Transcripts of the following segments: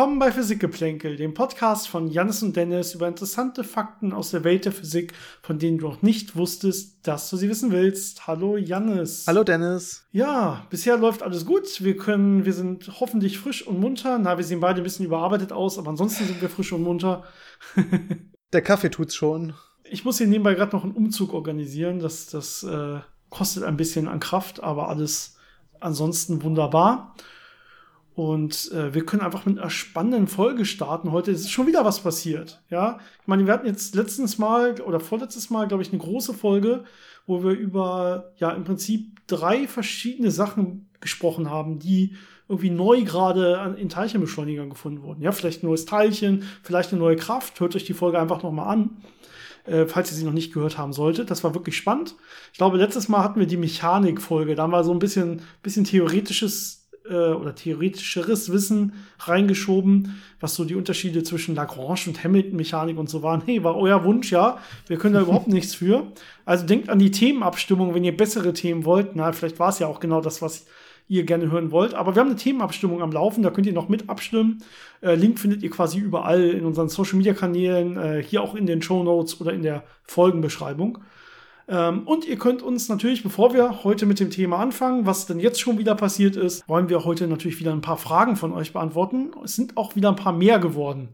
Willkommen bei Physikgeplänkel, dem Podcast von Jannis und Dennis über interessante Fakten aus der Welt der Physik, von denen du noch nicht wusstest, dass du sie wissen willst. Hallo Jannis. Hallo Dennis. Ja, bisher läuft alles gut. Wir können, wir sind hoffentlich frisch und munter. Na, wir sehen beide ein bisschen überarbeitet aus, aber ansonsten sind wir frisch und munter. der Kaffee tut's schon. Ich muss hier nebenbei gerade noch einen Umzug organisieren. Das, das äh, kostet ein bisschen an Kraft, aber alles ansonsten wunderbar. Und äh, wir können einfach mit einer spannenden Folge starten. Heute ist schon wieder was passiert. Ja, ich meine, wir hatten jetzt letztens Mal oder vorletztes Mal, glaube ich, eine große Folge, wo wir über ja im Prinzip drei verschiedene Sachen gesprochen haben, die irgendwie neu gerade in Teilchenbeschleunigern gefunden wurden. Ja, vielleicht ein neues Teilchen, vielleicht eine neue Kraft. Hört euch die Folge einfach nochmal an, äh, falls ihr sie noch nicht gehört haben solltet. Das war wirklich spannend. Ich glaube, letztes Mal hatten wir die Mechanik-Folge. Da haben wir so ein bisschen, bisschen theoretisches äh, oder theoretischeres Wissen reingeschoben, was so die Unterschiede zwischen Lagrange und Hamilton-Mechanik und so waren. Hey, war euer Wunsch, ja. Wir können da überhaupt nichts für. Also denkt an die Themenabstimmung, wenn ihr bessere Themen wollt. Na, vielleicht war es ja auch genau das, was ihr gerne hören wollt. Aber wir haben eine Themenabstimmung am Laufen, da könnt ihr noch mit abstimmen. Äh, Link findet ihr quasi überall in unseren Social Media Kanälen, äh, hier auch in den Show Notes oder in der Folgenbeschreibung. Ähm, und ihr könnt uns natürlich, bevor wir heute mit dem Thema anfangen, was denn jetzt schon wieder passiert ist, wollen wir heute natürlich wieder ein paar Fragen von euch beantworten. Es sind auch wieder ein paar mehr geworden.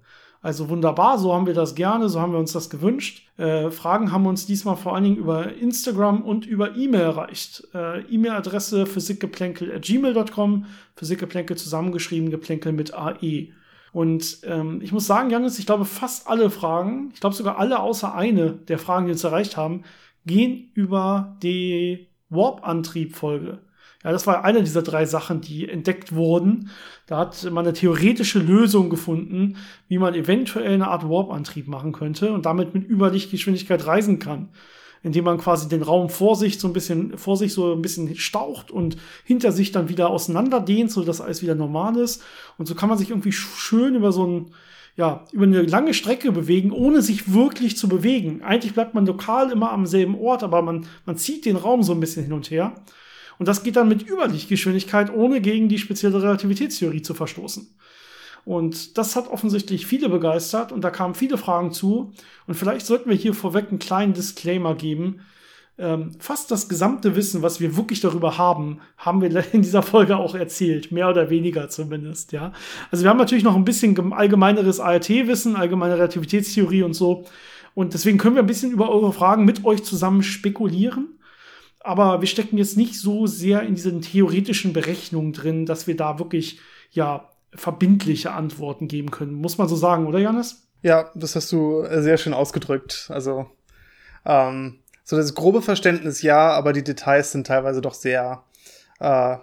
Also wunderbar, so haben wir das gerne, so haben wir uns das gewünscht. Äh, Fragen haben uns diesmal vor allen Dingen über Instagram und über E-Mail erreicht. Äh, E-Mail-Adresse physikgeplänkel.gmail.com, Physikgeplänkel zusammengeschrieben, Geplänkel mit AE. Und ähm, ich muss sagen, Janis, ich glaube, fast alle Fragen, ich glaube sogar alle außer eine der Fragen, die uns erreicht haben, gehen über die Warp-Antrieb-Folge. Ja, das war eine dieser drei Sachen, die entdeckt wurden. Da hat man eine theoretische Lösung gefunden, wie man eventuell eine Art Warp-Antrieb machen könnte und damit mit Überlichtgeschwindigkeit reisen kann. Indem man quasi den Raum vor sich so ein bisschen, vor sich so ein bisschen staucht und hinter sich dann wieder auseinanderdehnt, so dass alles wieder normal ist. Und so kann man sich irgendwie schön über so ein, ja, über eine lange Strecke bewegen, ohne sich wirklich zu bewegen. Eigentlich bleibt man lokal immer am selben Ort, aber man, man zieht den Raum so ein bisschen hin und her. Und das geht dann mit Überlichtgeschwindigkeit, ohne gegen die spezielle Relativitätstheorie zu verstoßen. Und das hat offensichtlich viele begeistert und da kamen viele Fragen zu. Und vielleicht sollten wir hier vorweg einen kleinen Disclaimer geben ähm, fast das gesamte Wissen, was wir wirklich darüber haben, haben wir in dieser Folge auch erzählt, mehr oder weniger zumindest, ja. Also wir haben natürlich noch ein bisschen allgemeineres ART-Wissen, allgemeine Relativitätstheorie und so. Und deswegen können wir ein bisschen über eure Fragen mit euch zusammen spekulieren. Aber wir stecken jetzt nicht so sehr in diesen theoretischen Berechnungen drin, dass wir da wirklich, ja, verbindliche Antworten geben können. Muss man so sagen, oder Janis? Ja, das hast du sehr schön ausgedrückt. Also, ähm, so das grobe Verständnis ja, aber die Details sind teilweise doch sehr, äh,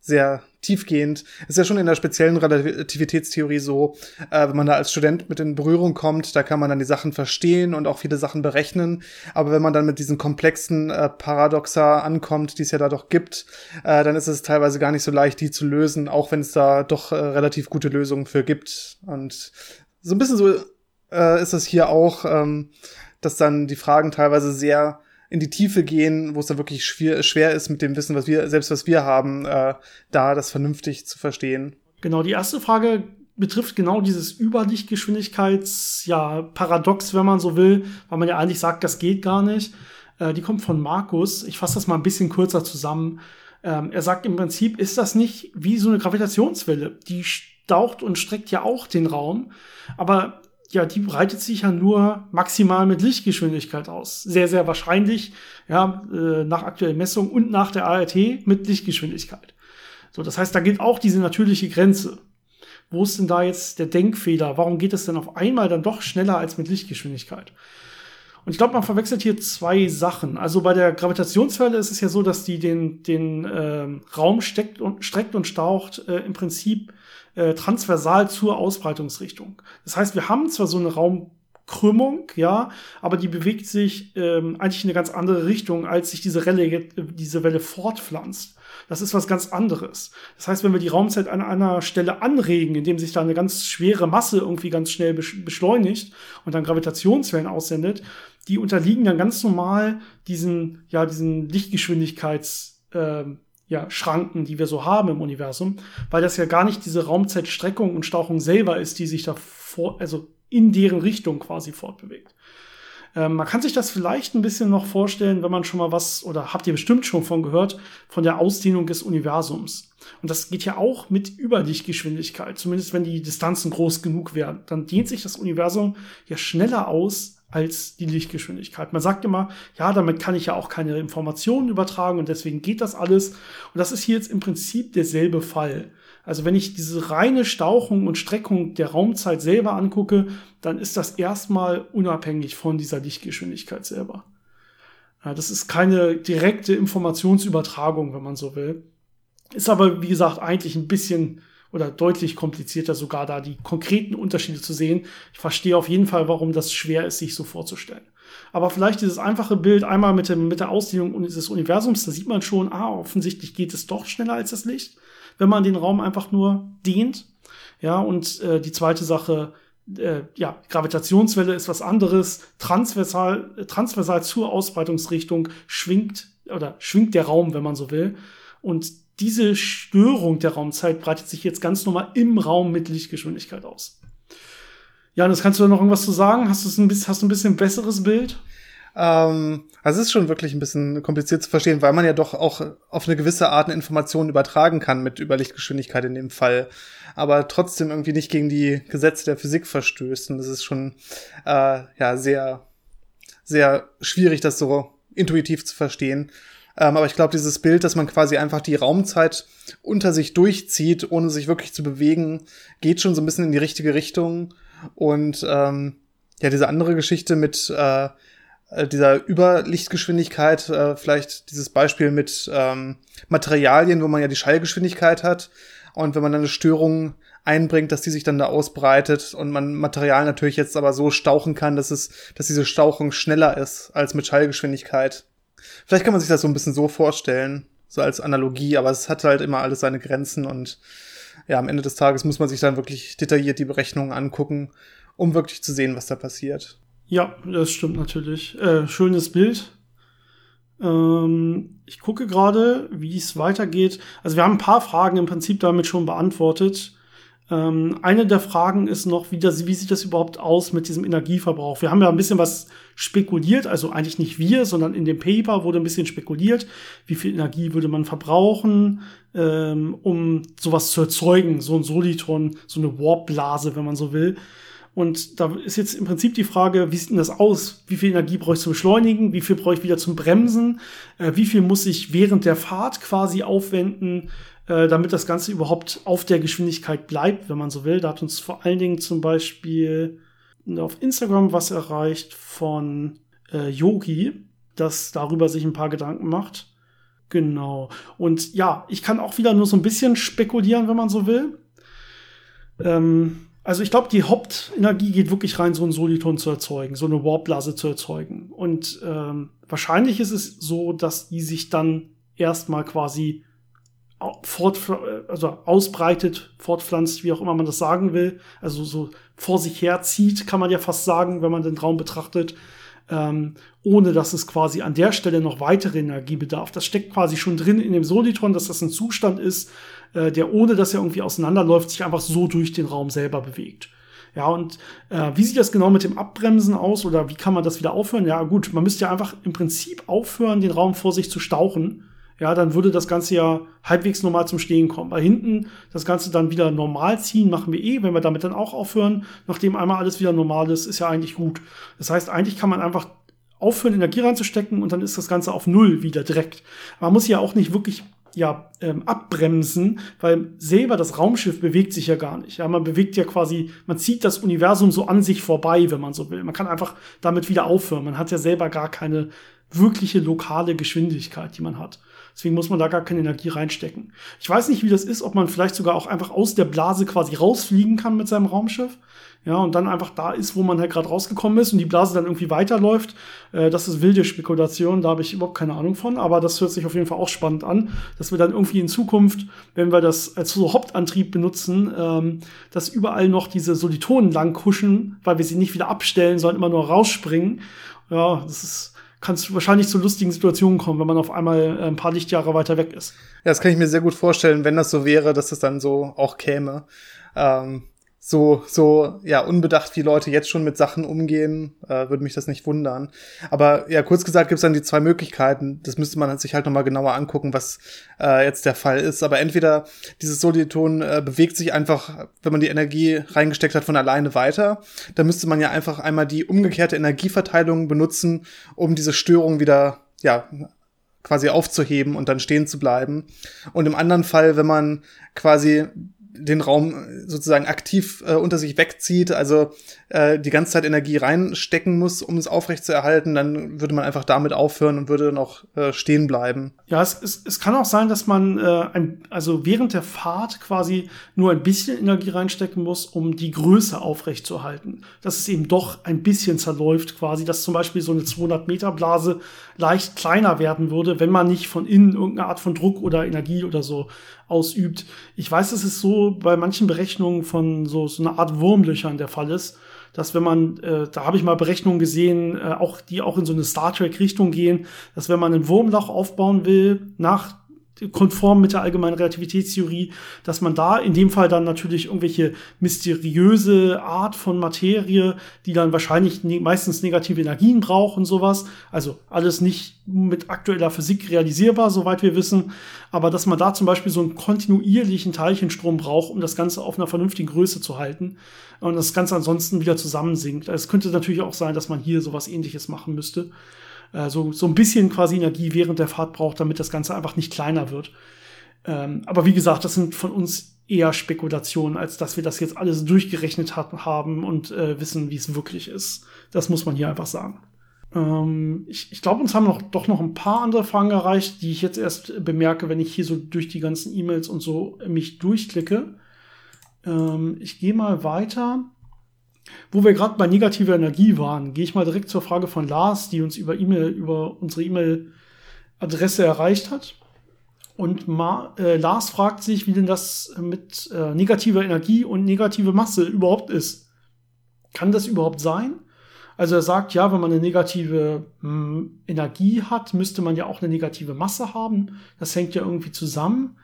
sehr tiefgehend. Ist ja schon in der speziellen Relativitätstheorie so, äh, wenn man da als Student mit in Berührung kommt, da kann man dann die Sachen verstehen und auch viele Sachen berechnen. Aber wenn man dann mit diesen komplexen äh, Paradoxa ankommt, die es ja da doch gibt, äh, dann ist es teilweise gar nicht so leicht, die zu lösen, auch wenn es da doch äh, relativ gute Lösungen für gibt. Und so ein bisschen so äh, ist es hier auch. Ähm, dass dann die Fragen teilweise sehr in die Tiefe gehen, wo es dann wirklich schwer, schwer ist mit dem Wissen, was wir, selbst was wir haben, äh, da das vernünftig zu verstehen. Genau, die erste Frage betrifft genau dieses Überlichtgeschwindigkeits, ja, Paradox, wenn man so will, weil man ja eigentlich sagt, das geht gar nicht. Äh, die kommt von Markus. Ich fasse das mal ein bisschen kürzer zusammen. Ähm, er sagt im Prinzip, ist das nicht wie so eine Gravitationswelle? Die staucht und streckt ja auch den Raum. Aber ja, die breitet sich ja nur maximal mit Lichtgeschwindigkeit aus. Sehr, sehr wahrscheinlich, ja, äh, nach aktuellen Messungen und nach der ART mit Lichtgeschwindigkeit. So, das heißt, da gilt auch diese natürliche Grenze. Wo ist denn da jetzt der Denkfehler? Warum geht es denn auf einmal dann doch schneller als mit Lichtgeschwindigkeit? Und ich glaube, man verwechselt hier zwei Sachen. Also bei der Gravitationswelle ist es ja so, dass die den, den äh, Raum steckt und, streckt und staucht äh, im Prinzip äh, transversal zur Ausbreitungsrichtung. Das heißt, wir haben zwar so eine Raumkrümmung, ja, aber die bewegt sich ähm, eigentlich in eine ganz andere Richtung, als sich diese Welle, diese Welle fortpflanzt. Das ist was ganz anderes. Das heißt, wenn wir die Raumzeit an einer Stelle anregen, indem sich da eine ganz schwere Masse irgendwie ganz schnell beschleunigt und dann Gravitationswellen aussendet, die unterliegen dann ganz normal diesen, ja, diesen Lichtgeschwindigkeits, äh, ja, Schranken, die wir so haben im Universum, weil das ja gar nicht diese Raumzeitstreckung und Stauchung selber ist, die sich da vor, also in deren Richtung quasi fortbewegt. Ähm, man kann sich das vielleicht ein bisschen noch vorstellen, wenn man schon mal was, oder habt ihr bestimmt schon von gehört, von der Ausdehnung des Universums. Und das geht ja auch mit Überlichtgeschwindigkeit, zumindest wenn die Distanzen groß genug werden. Dann dehnt sich das Universum ja schneller aus als die Lichtgeschwindigkeit. Man sagt immer, ja, damit kann ich ja auch keine Informationen übertragen und deswegen geht das alles. Und das ist hier jetzt im Prinzip derselbe Fall. Also wenn ich diese reine Stauchung und Streckung der Raumzeit selber angucke, dann ist das erstmal unabhängig von dieser Lichtgeschwindigkeit selber. Ja, das ist keine direkte Informationsübertragung, wenn man so will. Ist aber, wie gesagt, eigentlich ein bisschen oder deutlich komplizierter sogar da die konkreten Unterschiede zu sehen. Ich verstehe auf jeden Fall, warum das schwer ist, sich so vorzustellen. Aber vielleicht dieses einfache Bild einmal mit, dem, mit der Ausdehnung des Universums, da sieht man schon, ah, offensichtlich geht es doch schneller als das Licht wenn man den Raum einfach nur dehnt. Ja, und äh, die zweite Sache, äh, ja, Gravitationswelle ist was anderes. Transversal, transversal zur Ausbreitungsrichtung schwingt oder schwingt der Raum, wenn man so will. Und diese Störung der Raumzeit breitet sich jetzt ganz normal im Raum mit Lichtgeschwindigkeit aus. Ja, das kannst du da noch irgendwas zu sagen? Hast du ein bisschen, hast du ein bisschen besseres Bild? Ähm, also es ist schon wirklich ein bisschen kompliziert zu verstehen, weil man ja doch auch auf eine gewisse Art eine Information übertragen kann mit Überlichtgeschwindigkeit in dem Fall, aber trotzdem irgendwie nicht gegen die Gesetze der Physik verstößt. Und das ist schon äh, ja sehr, sehr schwierig, das so intuitiv zu verstehen. Ähm, aber ich glaube, dieses Bild, dass man quasi einfach die Raumzeit unter sich durchzieht, ohne sich wirklich zu bewegen, geht schon so ein bisschen in die richtige Richtung. Und ähm, ja, diese andere Geschichte mit äh, äh, dieser Überlichtgeschwindigkeit, äh, vielleicht dieses Beispiel mit ähm, Materialien, wo man ja die Schallgeschwindigkeit hat und wenn man dann eine Störung einbringt, dass die sich dann da ausbreitet und man Material natürlich jetzt aber so stauchen kann, dass es, dass diese Stauchung schneller ist als mit Schallgeschwindigkeit. Vielleicht kann man sich das so ein bisschen so vorstellen, so als Analogie, aber es hat halt immer alles seine Grenzen und ja, am Ende des Tages muss man sich dann wirklich detailliert die Berechnungen angucken, um wirklich zu sehen, was da passiert. Ja, das stimmt natürlich. Äh, schönes Bild. Ähm, ich gucke gerade, wie es weitergeht. Also wir haben ein paar Fragen im Prinzip damit schon beantwortet. Ähm, eine der Fragen ist noch, wie, das, wie sieht das überhaupt aus mit diesem Energieverbrauch? Wir haben ja ein bisschen was spekuliert, also eigentlich nicht wir, sondern in dem Paper wurde ein bisschen spekuliert, wie viel Energie würde man verbrauchen, ähm, um sowas zu erzeugen, so ein Soliton, so eine Warpblase, wenn man so will. Und da ist jetzt im Prinzip die Frage, wie sieht denn das aus? Wie viel Energie brauche ich zum Beschleunigen? Wie viel brauche ich wieder zum Bremsen? Äh, wie viel muss ich während der Fahrt quasi aufwenden, äh, damit das Ganze überhaupt auf der Geschwindigkeit bleibt, wenn man so will? Da hat uns vor allen Dingen zum Beispiel auf Instagram was erreicht von äh, Yogi, das darüber sich ein paar Gedanken macht. Genau. Und ja, ich kann auch wieder nur so ein bisschen spekulieren, wenn man so will. Ähm, also ich glaube, die Hauptenergie geht wirklich rein, so ein Soliton zu erzeugen, so eine Warpblase zu erzeugen. Und ähm, wahrscheinlich ist es so, dass die sich dann erstmal quasi fort, also ausbreitet, fortpflanzt, wie auch immer man das sagen will. Also so vor sich herzieht, kann man ja fast sagen, wenn man den Raum betrachtet. Ähm, ohne dass es quasi an der Stelle noch weitere Energie bedarf. Das steckt quasi schon drin in dem Soliton, dass das ein Zustand ist, äh, der ohne dass er irgendwie auseinanderläuft, sich einfach so durch den Raum selber bewegt. Ja, und äh, wie sieht das genau mit dem Abbremsen aus oder wie kann man das wieder aufhören? Ja, gut, man müsste ja einfach im Prinzip aufhören, den Raum vor sich zu stauchen. Ja, dann würde das Ganze ja halbwegs normal zum Stehen kommen. Bei hinten das Ganze dann wieder normal ziehen, machen wir eh, wenn wir damit dann auch aufhören, nachdem einmal alles wieder normal ist, ist ja eigentlich gut. Das heißt, eigentlich kann man einfach aufhören, Energie reinzustecken und dann ist das Ganze auf Null wieder direkt. Man muss ja auch nicht wirklich ja, ähm, abbremsen, weil selber das Raumschiff bewegt sich ja gar nicht. Ja, man bewegt ja quasi, man zieht das Universum so an sich vorbei, wenn man so will. Man kann einfach damit wieder aufhören. Man hat ja selber gar keine wirkliche lokale Geschwindigkeit, die man hat. Deswegen muss man da gar keine Energie reinstecken. Ich weiß nicht, wie das ist, ob man vielleicht sogar auch einfach aus der Blase quasi rausfliegen kann mit seinem Raumschiff. Ja, und dann einfach da ist, wo man halt gerade rausgekommen ist und die Blase dann irgendwie weiterläuft. Äh, das ist wilde Spekulation, da habe ich überhaupt keine Ahnung von, aber das hört sich auf jeden Fall auch spannend an, dass wir dann irgendwie in Zukunft, wenn wir das als so Hauptantrieb benutzen, ähm, dass überall noch diese Solitonen lang kuschen, weil wir sie nicht wieder abstellen, sondern immer nur rausspringen. Ja, das ist kann es wahrscheinlich zu lustigen Situationen kommen, wenn man auf einmal äh, ein paar Lichtjahre weiter weg ist. Ja, das kann ich mir sehr gut vorstellen, wenn das so wäre, dass das dann so auch käme. Ähm, so, so, ja, unbedacht, wie Leute jetzt schon mit Sachen umgehen, äh, würde mich das nicht wundern. Aber ja, kurz gesagt gibt's dann die zwei Möglichkeiten. Das müsste man sich halt nochmal genauer angucken, was äh, jetzt der Fall ist. Aber entweder dieses Soliton äh, bewegt sich einfach, wenn man die Energie reingesteckt hat, von alleine weiter. Da müsste man ja einfach einmal die umgekehrte Energieverteilung benutzen, um diese Störung wieder, ja, quasi aufzuheben und dann stehen zu bleiben. Und im anderen Fall, wenn man quasi den Raum sozusagen aktiv äh, unter sich wegzieht, also äh, die ganze Zeit Energie reinstecken muss, um es aufrechtzuerhalten, dann würde man einfach damit aufhören und würde auch äh, stehen bleiben. Ja, es, es, es kann auch sein, dass man äh, ein, also während der Fahrt quasi nur ein bisschen Energie reinstecken muss, um die Größe aufrechtzuerhalten. Dass es eben doch ein bisschen zerläuft quasi, dass zum Beispiel so eine 200 Meter Blase leicht kleiner werden würde, wenn man nicht von innen irgendeine Art von Druck oder Energie oder so ausübt. Ich weiß, dass es so bei manchen Berechnungen von so, so einer Art Wurmlöchern der Fall ist, dass wenn man, äh, da habe ich mal Berechnungen gesehen, äh, auch die auch in so eine Star Trek Richtung gehen, dass wenn man ein Wurmloch aufbauen will, nach konform mit der allgemeinen Relativitätstheorie, dass man da in dem Fall dann natürlich irgendwelche mysteriöse Art von Materie, die dann wahrscheinlich ne meistens negative Energien braucht und sowas. Also alles nicht mit aktueller Physik realisierbar, soweit wir wissen. Aber dass man da zum Beispiel so einen kontinuierlichen Teilchenstrom braucht, um das Ganze auf einer vernünftigen Größe zu halten und das Ganze ansonsten wieder zusammensinkt. Also es könnte natürlich auch sein, dass man hier sowas ähnliches machen müsste äh, so, so ein bisschen quasi Energie während der Fahrt braucht, damit das Ganze einfach nicht kleiner wird. Ähm, aber wie gesagt, das sind von uns eher Spekulationen, als dass wir das jetzt alles durchgerechnet hat, haben und äh, wissen, wie es wirklich ist. Das muss man hier einfach sagen. Ähm, ich ich glaube, uns haben noch, doch noch ein paar andere Fragen erreicht, die ich jetzt erst bemerke, wenn ich hier so durch die ganzen E-Mails und so mich durchklicke. Ähm, ich gehe mal weiter. Wo wir gerade bei negativer Energie waren, gehe ich mal direkt zur Frage von Lars, die uns über E-Mail, über unsere E-Mail-Adresse erreicht hat. Und Ma äh, Lars fragt sich, wie denn das mit äh, negativer Energie und negative Masse überhaupt ist. Kann das überhaupt sein? Also er sagt, ja, wenn man eine negative mh, hm, Energie hat, müsste man ja auch eine negative Masse haben. Das hängt ja irgendwie zusammen.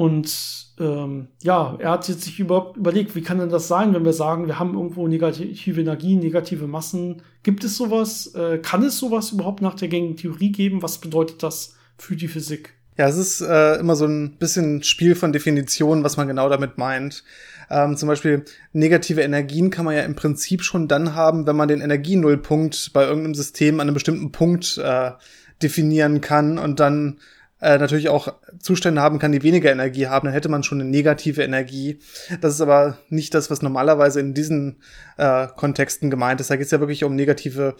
Und ähm, ja, er hat jetzt sich überhaupt überlegt, wie kann denn das sein, wenn wir sagen, wir haben irgendwo negative Energie, negative Massen. Gibt es sowas? Äh, kann es sowas überhaupt nach der gängigen Theorie geben? Was bedeutet das für die Physik? Ja, es ist äh, immer so ein bisschen Spiel von Definitionen, was man genau damit meint. Ähm, zum Beispiel negative Energien kann man ja im Prinzip schon dann haben, wenn man den Energienullpunkt bei irgendeinem System an einem bestimmten Punkt äh, definieren kann und dann äh, natürlich auch Zustände haben kann, die weniger Energie haben, dann hätte man schon eine negative Energie. Das ist aber nicht das, was normalerweise in diesen äh, Kontexten gemeint ist. Da geht es ja wirklich um negative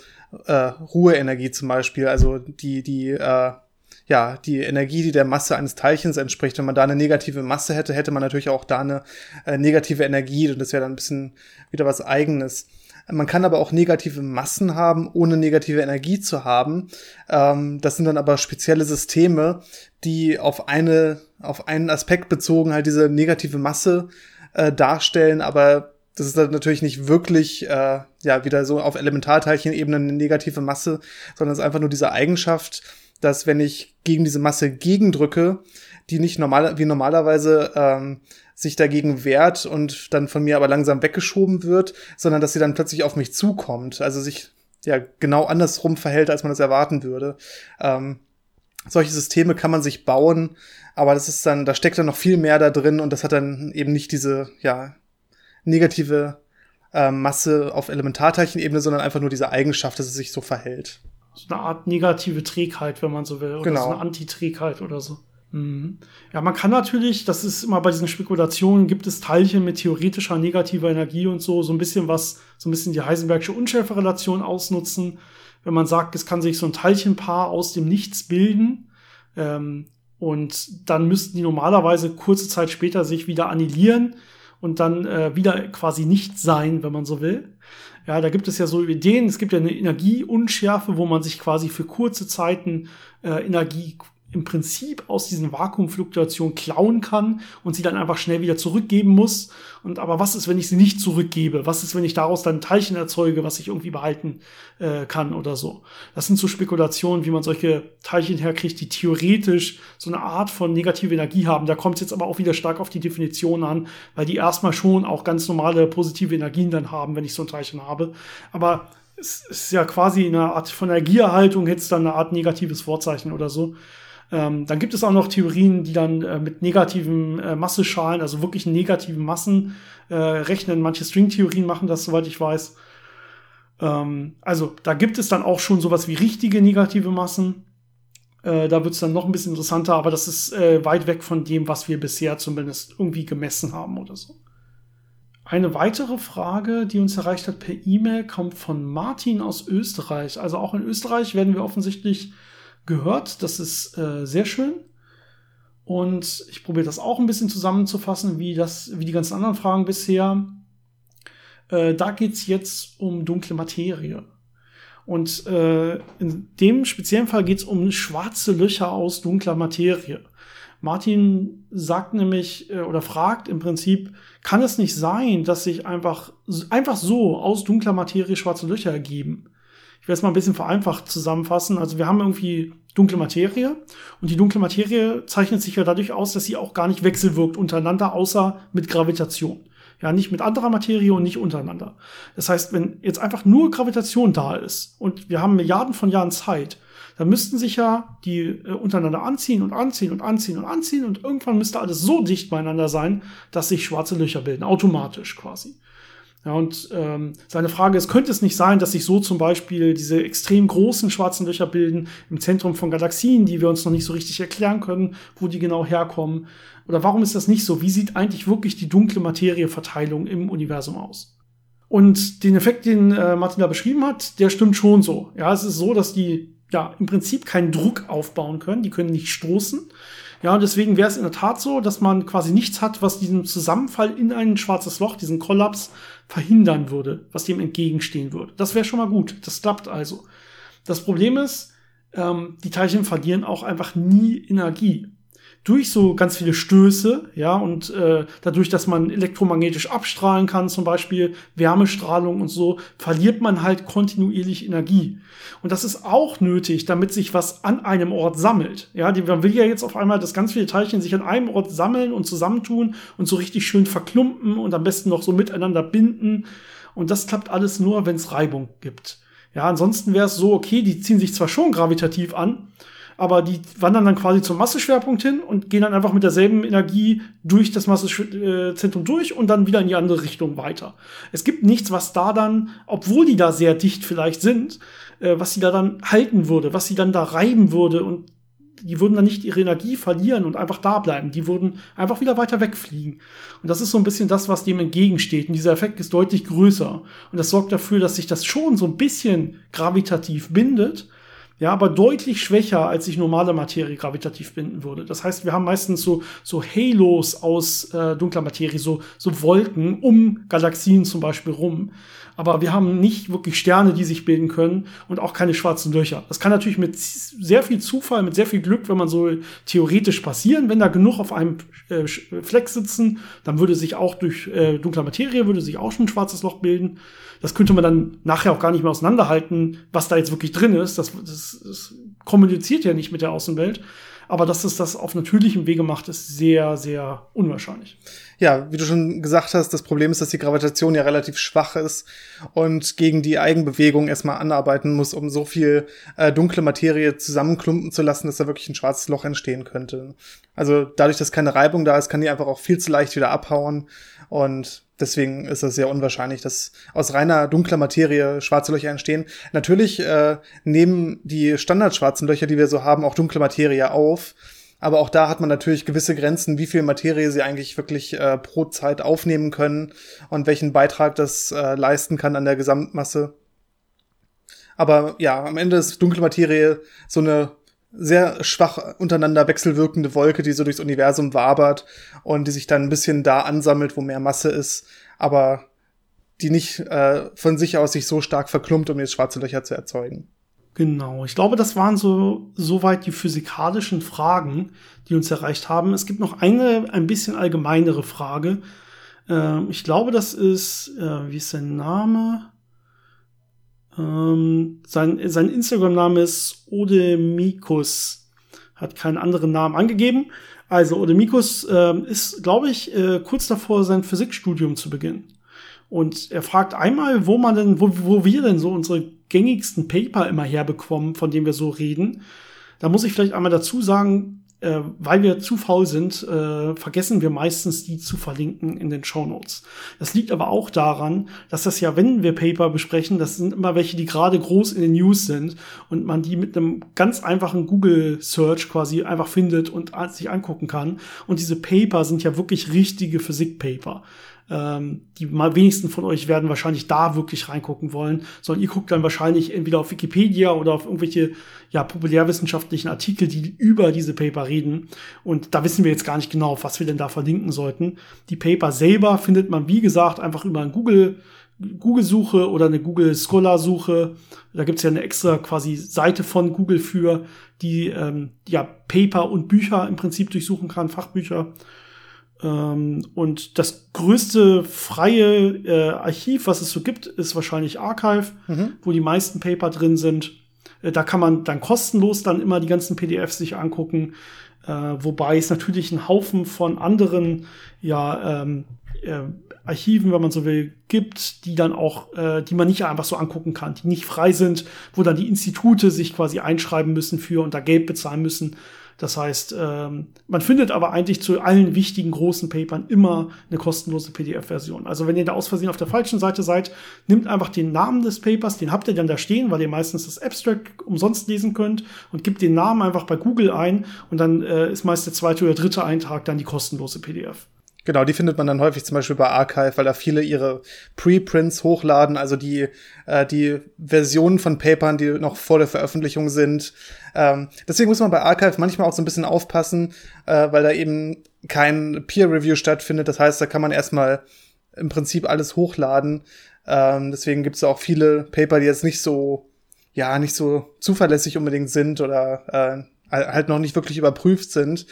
äh, Ruheenergie zum Beispiel, also die, die äh, ja, die Energie, die der Masse eines Teilchens entspricht. Wenn man da eine negative Masse hätte, hätte man natürlich auch da eine äh, negative Energie und das wäre dann ein bisschen wieder was eigenes. Man kann aber auch negative Massen haben, ohne negative Energie zu haben. Ähm, das sind dann aber spezielle Systeme, die auf eine, auf einen Aspekt bezogen halt diese negative Masse äh, darstellen, aber das ist dann natürlich nicht wirklich äh, ja wieder so auf Elementarteilchenebene eine negative Masse, sondern es ist einfach nur diese Eigenschaft, dass wenn ich gegen diese Masse gegendrücke, die nicht normal wie normalerweise ähm, sich dagegen wehrt und dann von mir aber langsam weggeschoben wird, sondern dass sie dann plötzlich auf mich zukommt, also sich ja genau andersrum verhält, als man das erwarten würde. Ähm, solche Systeme kann man sich bauen, aber das ist dann, da steckt dann noch viel mehr da drin und das hat dann eben nicht diese, ja, negative äh, Masse auf Elementarteilchenebene, sondern einfach nur diese Eigenschaft, dass es sich so verhält. So eine Art negative Trägheit, wenn man so will, oder genau. so eine Antiträgheit oder so. Mhm. Ja, man kann natürlich, das ist immer bei diesen Spekulationen, gibt es Teilchen mit theoretischer negativer Energie und so, so ein bisschen was, so ein bisschen die Heisenbergsche Unschärferelation ausnutzen. Wenn man sagt, es kann sich so ein Teilchenpaar aus dem Nichts bilden, ähm, und dann müssten die normalerweise kurze Zeit später sich wieder annihilieren und dann äh, wieder quasi nicht sein, wenn man so will. Ja, da gibt es ja so Ideen. Es gibt ja eine Energieunschärfe, wo man sich quasi für kurze Zeiten äh, Energie im Prinzip aus diesen Vakuumfluktuationen klauen kann und sie dann einfach schnell wieder zurückgeben muss. Und aber was ist, wenn ich sie nicht zurückgebe? Was ist, wenn ich daraus dann Teilchen erzeuge, was ich irgendwie behalten äh, kann oder so? Das sind so Spekulationen, wie man solche Teilchen herkriegt, die theoretisch so eine Art von negative Energie haben. Da kommt es jetzt aber auch wieder stark auf die Definition an, weil die erstmal schon auch ganz normale positive Energien dann haben, wenn ich so ein Teilchen habe. Aber es ist ja quasi eine Art von Energieerhaltung, hätte es dann eine Art negatives Vorzeichen oder so. Ähm, dann gibt es auch noch Theorien, die dann äh, mit negativen äh, Masseschalen, also wirklich negativen Massen äh, rechnen. Manche Stringtheorien machen das, soweit ich weiß. Ähm, also da gibt es dann auch schon sowas wie richtige negative Massen. Äh, da wird es dann noch ein bisschen interessanter, aber das ist äh, weit weg von dem, was wir bisher zumindest irgendwie gemessen haben oder so. Eine weitere Frage, die uns erreicht hat per E-Mail, kommt von Martin aus Österreich. Also auch in Österreich werden wir offensichtlich gehört. Das ist äh, sehr schön. Und ich probiere das auch ein bisschen zusammenzufassen, wie, das, wie die ganzen anderen Fragen bisher. Äh, da geht es jetzt um dunkle Materie. Und äh, in dem speziellen Fall geht es um schwarze Löcher aus dunkler Materie. Martin sagt nämlich äh, oder fragt im Prinzip, kann es nicht sein, dass sich einfach, einfach so aus dunkler Materie schwarze Löcher ergeben? Ich werde es mal ein bisschen vereinfacht zusammenfassen. Also wir haben irgendwie dunkle Materie und die dunkle Materie zeichnet sich ja dadurch aus, dass sie auch gar nicht wechselwirkt untereinander, außer mit Gravitation. Ja, nicht mit anderer Materie und nicht untereinander. Das heißt, wenn jetzt einfach nur Gravitation da ist und wir haben Milliarden von Jahren Zeit, dann müssten sich ja die äh, untereinander anziehen und anziehen und anziehen und anziehen und irgendwann müsste alles so dicht beieinander sein, dass sich schwarze Löcher bilden, automatisch quasi. Ja, und ähm, seine Frage ist, könnte es nicht sein, dass sich so zum Beispiel diese extrem großen schwarzen Löcher bilden im Zentrum von Galaxien, die wir uns noch nicht so richtig erklären können, wo die genau herkommen? Oder warum ist das nicht so? Wie sieht eigentlich wirklich die dunkle Materieverteilung im Universum aus? Und den Effekt, den äh, Martin da beschrieben hat, der stimmt schon so. Ja, es ist so, dass die ja im Prinzip keinen Druck aufbauen können, die können nicht stoßen. Ja, und deswegen wäre es in der Tat so, dass man quasi nichts hat, was diesen Zusammenfall in ein schwarzes Loch, diesen Kollaps verhindern würde, was dem entgegenstehen würde. Das wäre schon mal gut. Das klappt also. Das Problem ist, ähm, die Teilchen verlieren auch einfach nie Energie durch so ganz viele Stöße, ja, und äh, dadurch, dass man elektromagnetisch abstrahlen kann, zum Beispiel Wärmestrahlung und so, verliert man halt kontinuierlich Energie. Und das ist auch nötig, damit sich was an einem Ort sammelt. Ja, man will ja jetzt auf einmal, dass ganz viele Teilchen sich an einem Ort sammeln und zusammentun und so richtig schön verklumpen und am besten noch so miteinander binden. Und das klappt alles nur, wenn es Reibung gibt. Ja, ansonsten wäre es so, okay, die ziehen sich zwar schon gravitativ an, aber die wandern dann quasi zum Masseschwerpunkt hin und gehen dann einfach mit derselben Energie durch das Massezentrum durch und dann wieder in die andere Richtung weiter. Es gibt nichts, was da dann, obwohl die da sehr dicht vielleicht sind, äh, was sie da dann halten würde, was sie dann da reiben würde und die würden dann nicht ihre Energie verlieren und einfach da bleiben. Die würden einfach wieder weiter wegfliegen. Und das ist so ein bisschen das, was dem entgegensteht. Und dieser Effekt ist deutlich größer. Und das sorgt dafür, dass sich das schon so ein bisschen gravitativ bindet, ja, aber deutlich schwächer, als sich normale Materie gravitativ binden würde. Das heißt, wir haben meistens so, so Halos aus äh, dunkler Materie, so, so Wolken um Galaxien zum Beispiel rum. Aber wir haben nicht wirklich Sterne, die sich bilden können und auch keine schwarzen Löcher. Das kann natürlich mit sehr viel Zufall, mit sehr viel Glück, wenn man so theoretisch passieren. Wenn da genug auf einem äh, Fleck sitzen, dann würde sich auch durch äh, dunkler Materie, würde sich auch schon ein schwarzes Loch bilden das könnte man dann nachher auch gar nicht mehr auseinanderhalten, was da jetzt wirklich drin ist. Das, das, das kommuniziert ja nicht mit der Außenwelt. Aber dass es das auf natürlichem Wege macht, ist sehr, sehr unwahrscheinlich. Ja, wie du schon gesagt hast, das Problem ist, dass die Gravitation ja relativ schwach ist und gegen die Eigenbewegung erstmal anarbeiten muss, um so viel äh, dunkle Materie zusammenklumpen zu lassen, dass da wirklich ein schwarzes Loch entstehen könnte. Also dadurch, dass keine Reibung da ist, kann die einfach auch viel zu leicht wieder abhauen und Deswegen ist es sehr unwahrscheinlich, dass aus reiner dunkler Materie schwarze Löcher entstehen. Natürlich äh, nehmen die standardschwarzen Löcher, die wir so haben, auch dunkle Materie auf. Aber auch da hat man natürlich gewisse Grenzen, wie viel Materie sie eigentlich wirklich äh, pro Zeit aufnehmen können und welchen Beitrag das äh, leisten kann an der Gesamtmasse. Aber ja, am Ende ist dunkle Materie so eine sehr schwach untereinander wechselwirkende Wolke, die so durchs Universum wabert und die sich dann ein bisschen da ansammelt, wo mehr Masse ist, aber die nicht äh, von sich aus sich so stark verklumpt, um jetzt schwarze Löcher zu erzeugen. Genau, ich glaube, das waren so soweit die physikalischen Fragen, die uns erreicht haben. Es gibt noch eine ein bisschen allgemeinere Frage. Ähm, ich glaube, das ist, äh, wie ist sein Name? Ähm, sein sein Instagram-Name ist Odemikus. Hat keinen anderen Namen angegeben. Also Odemikus äh, ist, glaube ich, äh, kurz davor, sein Physikstudium zu beginnen. Und er fragt einmal, wo man denn, wo, wo wir denn so unsere gängigsten Paper immer herbekommen, von denen wir so reden. Da muss ich vielleicht einmal dazu sagen, äh, weil wir zu faul sind, äh, vergessen wir meistens, die zu verlinken in den Show Notes. Das liegt aber auch daran, dass das ja, wenn wir Paper besprechen, das sind immer welche, die gerade groß in den News sind und man die mit einem ganz einfachen Google-Search quasi einfach findet und sich angucken kann. Und diese Paper sind ja wirklich richtige Physik-Paper. Ähm, die wenigsten von euch werden wahrscheinlich da wirklich reingucken wollen, sondern ihr guckt dann wahrscheinlich entweder auf Wikipedia oder auf irgendwelche ja, populärwissenschaftlichen Artikel, die über diese Paper reden. Und da wissen wir jetzt gar nicht genau, was wir denn da verlinken sollten. Die Paper selber findet man, wie gesagt, einfach über ein Google Google-Suche oder eine Google Scholar-Suche. Da gibt's ja eine extra quasi Seite von Google für, die ähm, ja Paper und Bücher im Prinzip durchsuchen kann, Fachbücher. Ähm, und das größte freie äh, Archiv, was es so gibt, ist wahrscheinlich Archive, mhm. wo die meisten Paper drin sind. Äh, da kann man dann kostenlos dann immer die ganzen PDFs sich angucken. Äh, wobei es natürlich einen Haufen von anderen ja, ähm, äh, Archiven, wenn man so will, gibt, die dann auch, äh, die man nicht einfach so angucken kann, die nicht frei sind, wo dann die Institute sich quasi einschreiben müssen für und da Geld bezahlen müssen. Das heißt, ähm, man findet aber eigentlich zu allen wichtigen großen Papern immer eine kostenlose PDF-Version. Also wenn ihr da aus Versehen auf der falschen Seite seid, nimmt einfach den Namen des Papers, den habt ihr dann da stehen, weil ihr meistens das Abstract umsonst lesen könnt und gebt den Namen einfach bei Google ein und dann äh, ist meist der zweite oder dritte Eintrag dann die kostenlose PDF. Genau, die findet man dann häufig zum Beispiel bei Archive, weil da viele ihre Preprints hochladen, also die, äh, die Versionen von Papern, die noch vor der Veröffentlichung sind. Ähm, deswegen muss man bei Archive manchmal auch so ein bisschen aufpassen, äh, weil da eben kein Peer-Review stattfindet. Das heißt, da kann man erstmal im Prinzip alles hochladen. Ähm, deswegen gibt es auch viele Paper, die jetzt nicht so, ja, nicht so zuverlässig unbedingt sind oder äh, halt noch nicht wirklich überprüft sind.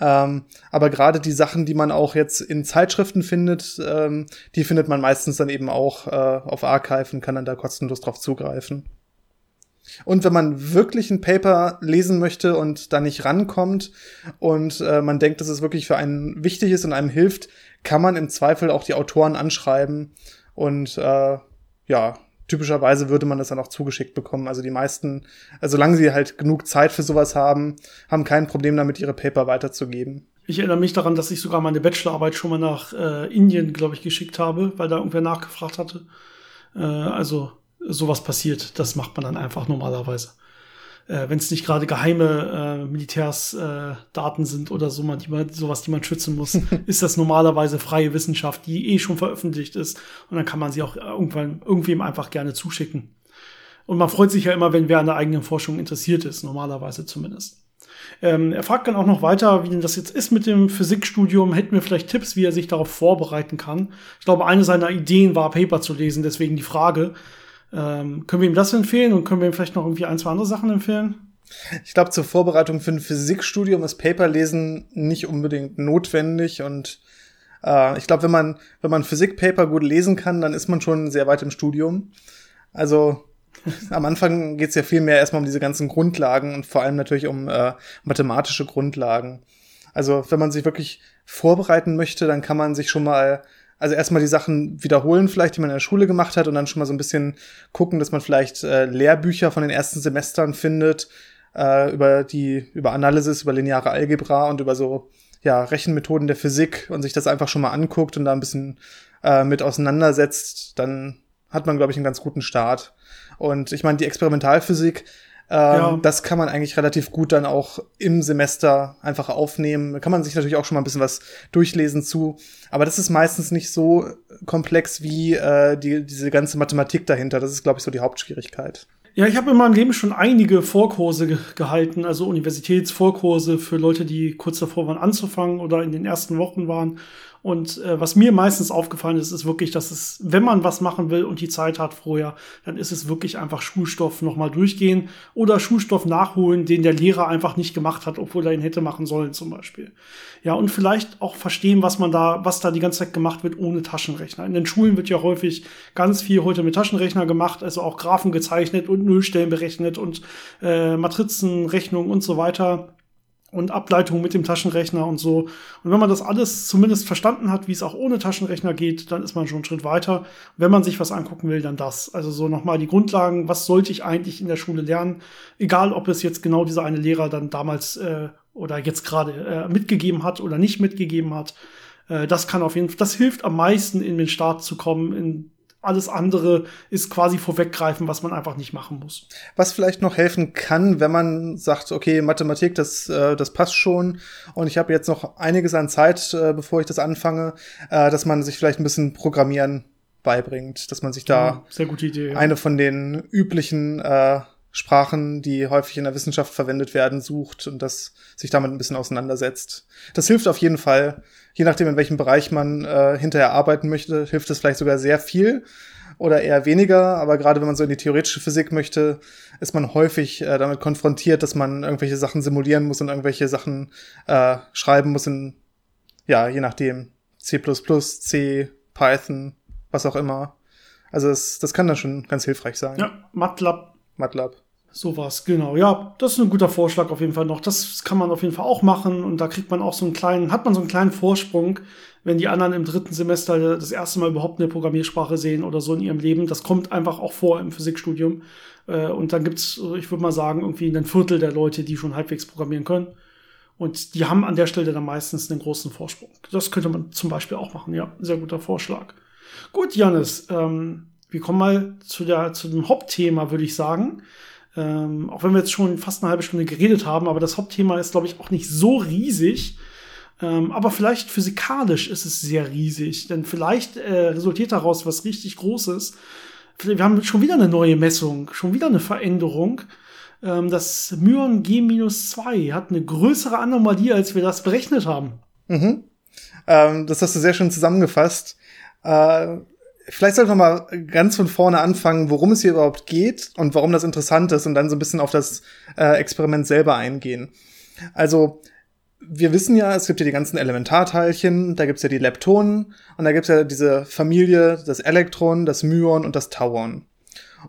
Ähm, aber gerade die Sachen, die man auch jetzt in Zeitschriften findet, ähm, die findet man meistens dann eben auch äh, auf Archive und kann dann da kostenlos drauf zugreifen. Und wenn man wirklich ein Paper lesen möchte und da nicht rankommt und äh, man denkt, dass es wirklich für einen wichtig ist und einem hilft, kann man im Zweifel auch die Autoren anschreiben und äh, ja, typischerweise würde man das dann auch zugeschickt bekommen. Also die meisten, also solange sie halt genug Zeit für sowas haben, haben kein Problem damit, ihre Paper weiterzugeben. Ich erinnere mich daran, dass ich sogar meine Bachelorarbeit schon mal nach äh, Indien, glaube ich, geschickt habe, weil da irgendwer nachgefragt hatte. Äh, also sowas passiert, das macht man dann einfach normalerweise äh, wenn es nicht gerade geheime äh, Militärsdaten äh, sind oder so, man, die man, sowas, die man schützen muss, ist das normalerweise freie Wissenschaft, die eh schon veröffentlicht ist. Und dann kann man sie auch irgendwann irgendwem einfach gerne zuschicken. Und man freut sich ja immer, wenn wer an der eigenen Forschung interessiert ist, normalerweise zumindest. Ähm, er fragt dann auch noch weiter, wie denn das jetzt ist mit dem Physikstudium. Hätten wir vielleicht Tipps, wie er sich darauf vorbereiten kann? Ich glaube, eine seiner Ideen war, Paper zu lesen, deswegen die Frage. Ähm, können wir ihm das empfehlen und können wir ihm vielleicht noch irgendwie ein, zwei andere Sachen empfehlen? Ich glaube, zur Vorbereitung für ein Physikstudium ist Paperlesen nicht unbedingt notwendig und äh, ich glaube, wenn man, wenn man Physikpaper gut lesen kann, dann ist man schon sehr weit im Studium. Also am Anfang geht es ja viel mehr erstmal um diese ganzen Grundlagen und vor allem natürlich um äh, mathematische Grundlagen. Also wenn man sich wirklich vorbereiten möchte, dann kann man sich schon mal also erstmal die Sachen wiederholen, vielleicht, die man in der Schule gemacht hat, und dann schon mal so ein bisschen gucken, dass man vielleicht äh, Lehrbücher von den ersten Semestern findet, äh, über die, über Analysis, über lineare Algebra und über so ja, Rechenmethoden der Physik und sich das einfach schon mal anguckt und da ein bisschen äh, mit auseinandersetzt, dann hat man, glaube ich, einen ganz guten Start. Und ich meine, die Experimentalphysik ähm, ja. Das kann man eigentlich relativ gut dann auch im Semester einfach aufnehmen. Da kann man sich natürlich auch schon mal ein bisschen was durchlesen zu. Aber das ist meistens nicht so komplex wie äh, die, diese ganze Mathematik dahinter. Das ist, glaube ich, so die Hauptschwierigkeit. Ja, ich habe in meinem Leben schon einige Vorkurse ge gehalten, also Universitätsvorkurse für Leute, die kurz davor waren anzufangen oder in den ersten Wochen waren. Und äh, was mir meistens aufgefallen ist, ist wirklich, dass es, wenn man was machen will und die Zeit hat vorher, dann ist es wirklich einfach Schulstoff nochmal durchgehen oder Schulstoff nachholen, den der Lehrer einfach nicht gemacht hat, obwohl er ihn hätte machen sollen zum Beispiel. Ja, und vielleicht auch verstehen, was man da, was da die ganze Zeit gemacht wird ohne Taschenrechner. In den Schulen wird ja häufig ganz viel heute mit Taschenrechner gemacht, also auch Graphen gezeichnet und Nullstellen berechnet und äh, Matrizenrechnung und so weiter und Ableitung mit dem Taschenrechner und so. Und wenn man das alles zumindest verstanden hat, wie es auch ohne Taschenrechner geht, dann ist man schon einen Schritt weiter. Wenn man sich was angucken will, dann das. Also so nochmal die Grundlagen, was sollte ich eigentlich in der Schule lernen? Egal, ob es jetzt genau dieser eine Lehrer dann damals äh, oder jetzt gerade äh, mitgegeben hat oder nicht mitgegeben hat. Äh, das kann auf jeden Fall, das hilft am meisten in den Start zu kommen, in alles andere ist quasi vorweggreifen, was man einfach nicht machen muss. Was vielleicht noch helfen kann, wenn man sagt, okay, Mathematik, das, äh, das passt schon und ich habe jetzt noch einiges an Zeit, äh, bevor ich das anfange, äh, dass man sich vielleicht ein bisschen Programmieren beibringt, dass man sich da ja, Idee, ja. eine von den üblichen äh, Sprachen, die häufig in der Wissenschaft verwendet werden, sucht und das sich damit ein bisschen auseinandersetzt. Das hilft auf jeden Fall je nachdem, in welchem Bereich man äh, hinterher arbeiten möchte, hilft es vielleicht sogar sehr viel oder eher weniger. Aber gerade wenn man so in die theoretische Physik möchte, ist man häufig äh, damit konfrontiert, dass man irgendwelche Sachen simulieren muss und irgendwelche Sachen äh, schreiben muss in, ja, je nachdem, C++, C, Python, was auch immer. Also das, das kann dann schon ganz hilfreich sein. Ja, MATLAB. MATLAB. Sowas, genau. Ja, das ist ein guter Vorschlag auf jeden Fall noch. Das kann man auf jeden Fall auch machen und da kriegt man auch so einen kleinen, hat man so einen kleinen Vorsprung, wenn die anderen im dritten Semester das erste Mal überhaupt eine Programmiersprache sehen oder so in ihrem Leben. Das kommt einfach auch vor im Physikstudium. Äh, und dann gibt's, ich würde mal sagen, irgendwie ein Viertel der Leute, die schon halbwegs programmieren können. Und die haben an der Stelle dann meistens einen großen Vorsprung. Das könnte man zum Beispiel auch machen. Ja, sehr guter Vorschlag. Gut, Janis, ähm, wir kommen mal zu, der, zu dem Hauptthema, würde ich sagen. Ähm, auch wenn wir jetzt schon fast eine halbe Stunde geredet haben, aber das Hauptthema ist, glaube ich, auch nicht so riesig. Ähm, aber vielleicht physikalisch ist es sehr riesig, denn vielleicht äh, resultiert daraus was richtig Großes. Wir haben schon wieder eine neue Messung, schon wieder eine Veränderung. Ähm, das Myon G-2 hat eine größere Anomalie, als wir das berechnet haben. Mhm. Ähm, das hast du sehr schön zusammengefasst. Äh, vielleicht sollten wir mal ganz von vorne anfangen, worum es hier überhaupt geht und warum das interessant ist und dann so ein bisschen auf das äh, Experiment selber eingehen. Also, wir wissen ja, es gibt ja die ganzen Elementarteilchen, da gibt's ja die Leptonen und da gibt's ja diese Familie, das Elektron, das Myon und das Tauon.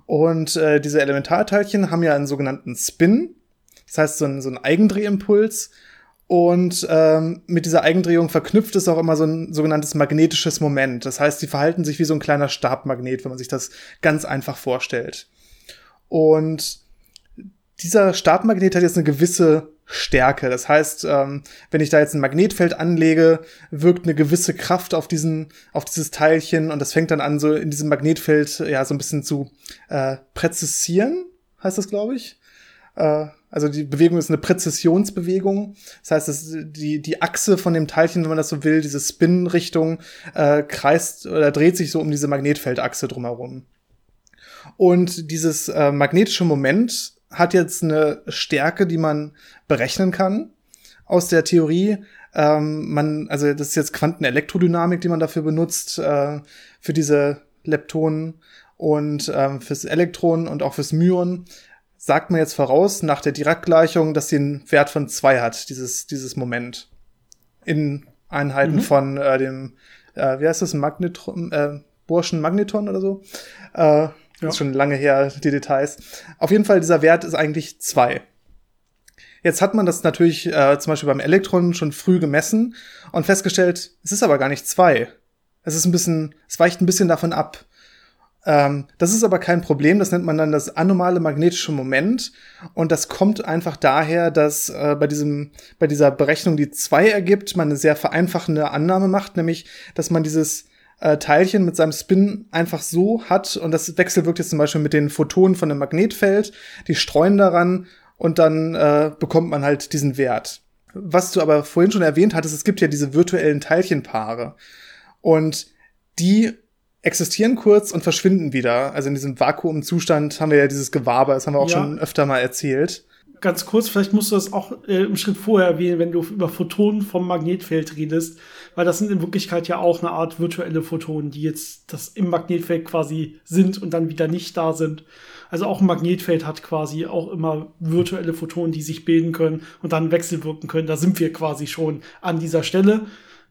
Und äh, diese Elementarteilchen haben ja einen sogenannten Spin, das heißt so ein, so ein Eigendrehimpuls und ähm, mit dieser Eigendrehung verknüpft es auch immer so ein sogenanntes magnetisches Moment. Das heißt, sie verhalten sich wie so ein kleiner Stabmagnet, wenn man sich das ganz einfach vorstellt. Und dieser Stabmagnet hat jetzt eine gewisse Stärke. Das heißt, ähm, wenn ich da jetzt ein Magnetfeld anlege, wirkt eine gewisse Kraft auf diesen, auf dieses Teilchen und das fängt dann an, so in diesem Magnetfeld ja so ein bisschen zu äh, präzisieren, heißt das, glaube ich. Äh, also die Bewegung ist eine Präzisionsbewegung. Das heißt, dass die, die Achse von dem Teilchen, wenn man das so will, diese Spin-Richtung, äh, kreist oder dreht sich so um diese Magnetfeldachse drumherum. Und dieses äh, magnetische Moment hat jetzt eine Stärke, die man berechnen kann aus der Theorie. Ähm, man, also das ist jetzt Quantenelektrodynamik, die man dafür benutzt, äh, für diese Leptonen und ähm, fürs Elektron und auch fürs Myon sagt man jetzt voraus nach der Dirac-Gleichung, dass sie einen Wert von zwei hat, dieses, dieses Moment. In Einheiten mhm. von äh, dem, äh, wie heißt das, Magnetron, äh, Burschen Magneton oder so. Äh, ja. Ist schon lange her, die Details. Auf jeden Fall, dieser Wert ist eigentlich zwei. Jetzt hat man das natürlich äh, zum Beispiel beim Elektron schon früh gemessen und festgestellt, es ist aber gar nicht zwei. Es ist ein bisschen, es weicht ein bisschen davon ab. Ähm, das ist aber kein Problem, das nennt man dann das anomale magnetische Moment. Und das kommt einfach daher, dass äh, bei, diesem, bei dieser Berechnung, die zwei ergibt, man eine sehr vereinfachende Annahme macht, nämlich, dass man dieses äh, Teilchen mit seinem Spin einfach so hat und das wechselwirkt jetzt zum Beispiel mit den Photonen von einem Magnetfeld, die streuen daran und dann äh, bekommt man halt diesen Wert. Was du aber vorhin schon erwähnt hattest, es gibt ja diese virtuellen Teilchenpaare und die existieren kurz und verschwinden wieder. Also in diesem Vakuumzustand haben wir ja dieses Gewabe, das haben wir auch ja. schon öfter mal erzählt. ganz kurz, vielleicht musst du das auch äh, im Schritt vorher erwähnen, wenn du über Photonen vom Magnetfeld redest, weil das sind in Wirklichkeit ja auch eine Art virtuelle Photonen, die jetzt das im Magnetfeld quasi sind und dann wieder nicht da sind. Also auch ein Magnetfeld hat quasi auch immer virtuelle Photonen, die sich bilden können und dann wechselwirken können. Da sind wir quasi schon an dieser Stelle.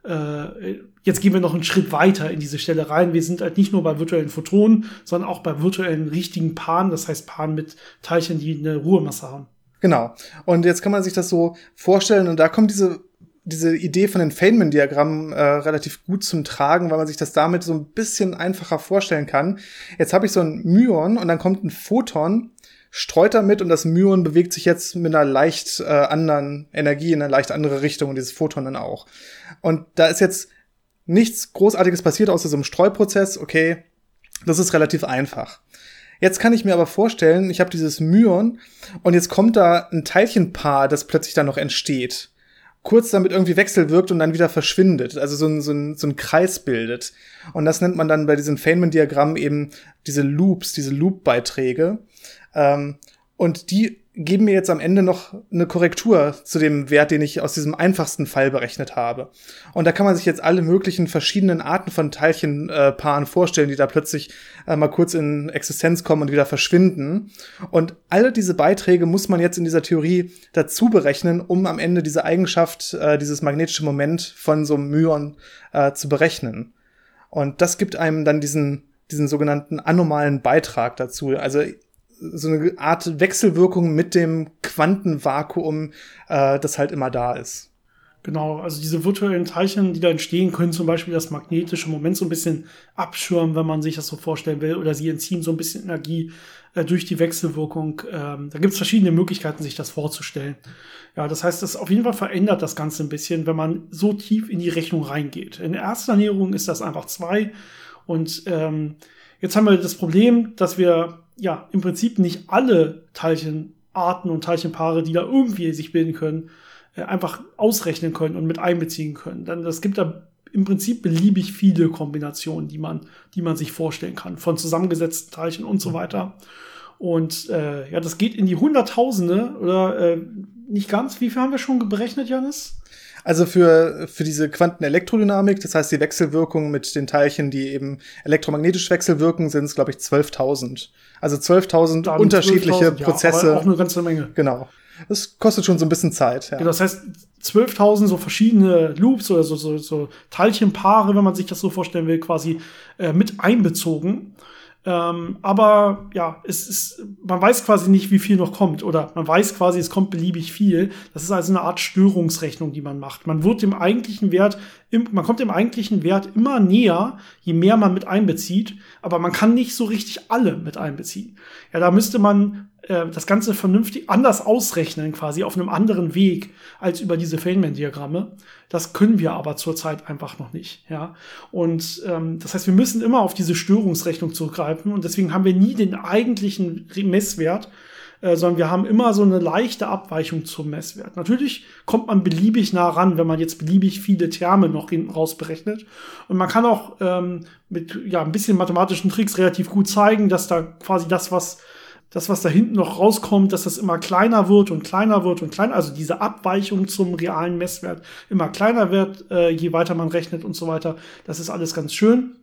Äh, jetzt gehen wir noch einen Schritt weiter in diese Stelle rein. Wir sind halt nicht nur bei virtuellen Photonen, sondern auch bei virtuellen richtigen Paaren, das heißt Paaren mit Teilchen, die eine Ruhemasse haben. Genau. Und jetzt kann man sich das so vorstellen und da kommt diese diese Idee von den Feynman-Diagrammen äh, relativ gut zum Tragen, weil man sich das damit so ein bisschen einfacher vorstellen kann. Jetzt habe ich so ein Myon und dann kommt ein Photon, streut damit und das Myon bewegt sich jetzt mit einer leicht äh, anderen Energie in eine leicht andere Richtung und dieses Photon dann auch. Und da ist jetzt nichts Großartiges passiert außer so einem Streuprozess. Okay, das ist relativ einfach. Jetzt kann ich mir aber vorstellen, ich habe dieses Myon und jetzt kommt da ein Teilchenpaar, das plötzlich da noch entsteht kurz damit irgendwie wechselwirkt und dann wieder verschwindet, also so ein, so ein, so ein Kreis bildet. Und das nennt man dann bei diesen Feynman-Diagrammen eben diese Loops, diese Loop-Beiträge. Ähm, und die geben mir jetzt am Ende noch eine Korrektur zu dem Wert, den ich aus diesem einfachsten Fall berechnet habe. Und da kann man sich jetzt alle möglichen verschiedenen Arten von Teilchenpaaren äh, vorstellen, die da plötzlich äh, mal kurz in Existenz kommen und wieder verschwinden. Und alle diese Beiträge muss man jetzt in dieser Theorie dazu berechnen, um am Ende diese Eigenschaft, äh, dieses magnetische Moment von so einem Myon äh, zu berechnen. Und das gibt einem dann diesen diesen sogenannten anomalen Beitrag dazu. Also so eine Art Wechselwirkung mit dem Quantenvakuum, äh, das halt immer da ist. Genau, also diese virtuellen Teilchen, die da entstehen, können zum Beispiel das magnetische Moment so ein bisschen abschirmen, wenn man sich das so vorstellen will, oder sie entziehen so ein bisschen Energie äh, durch die Wechselwirkung. Ähm, da gibt es verschiedene Möglichkeiten, sich das vorzustellen. Ja, das heißt, das auf jeden Fall verändert das Ganze ein bisschen, wenn man so tief in die Rechnung reingeht. In der ersten Ernährung ist das einfach zwei. Und ähm, jetzt haben wir das Problem, dass wir ja, im Prinzip nicht alle Teilchenarten und Teilchenpaare, die da irgendwie sich bilden können, äh, einfach ausrechnen können und mit einbeziehen können. Denn es gibt da im Prinzip beliebig viele Kombinationen, die man, die man sich vorstellen kann, von zusammengesetzten Teilchen und so mhm. weiter. Und äh, ja, das geht in die Hunderttausende oder äh, nicht ganz. Wie viel haben wir schon berechnet, Janis? Also für, für diese Quantenelektrodynamik, das heißt die Wechselwirkung mit den Teilchen, die eben elektromagnetisch wechselwirken, sind es, glaube ich, 12.000. Also 12.000 unterschiedliche 12 Prozesse. Ja, auch eine ganze Menge. Genau. Das kostet schon so ein bisschen Zeit. Ja. Genau, das heißt, 12.000 so verschiedene Loops oder so, so, so Teilchenpaare, wenn man sich das so vorstellen will, quasi äh, mit einbezogen. Ähm, aber ja, es ist, man weiß quasi nicht, wie viel noch kommt. Oder man weiß quasi, es kommt beliebig viel. Das ist also eine Art Störungsrechnung, die man macht. Man wird dem eigentlichen Wert, im, man kommt dem eigentlichen Wert immer näher, je mehr man mit einbezieht. Aber man kann nicht so richtig alle mit einbeziehen. Ja, da müsste man äh, das Ganze vernünftig anders ausrechnen, quasi auf einem anderen Weg als über diese Feynman-Diagramme. Das können wir aber zurzeit einfach noch nicht. Ja? Und ähm, das heißt, wir müssen immer auf diese Störungsrechnung zurückgreifen und deswegen haben wir nie den eigentlichen Messwert, äh, sondern wir haben immer so eine leichte Abweichung zum Messwert. Natürlich kommt man beliebig nah ran, wenn man jetzt beliebig viele Terme noch hinten raus berechnet. Und man kann auch ähm, mit ja, ein bisschen mathematischen Tricks relativ gut zeigen, dass da quasi das, was das, was da hinten noch rauskommt, dass das immer kleiner wird und kleiner wird und kleiner, also diese Abweichung zum realen Messwert immer kleiner wird, äh, je weiter man rechnet und so weiter. Das ist alles ganz schön.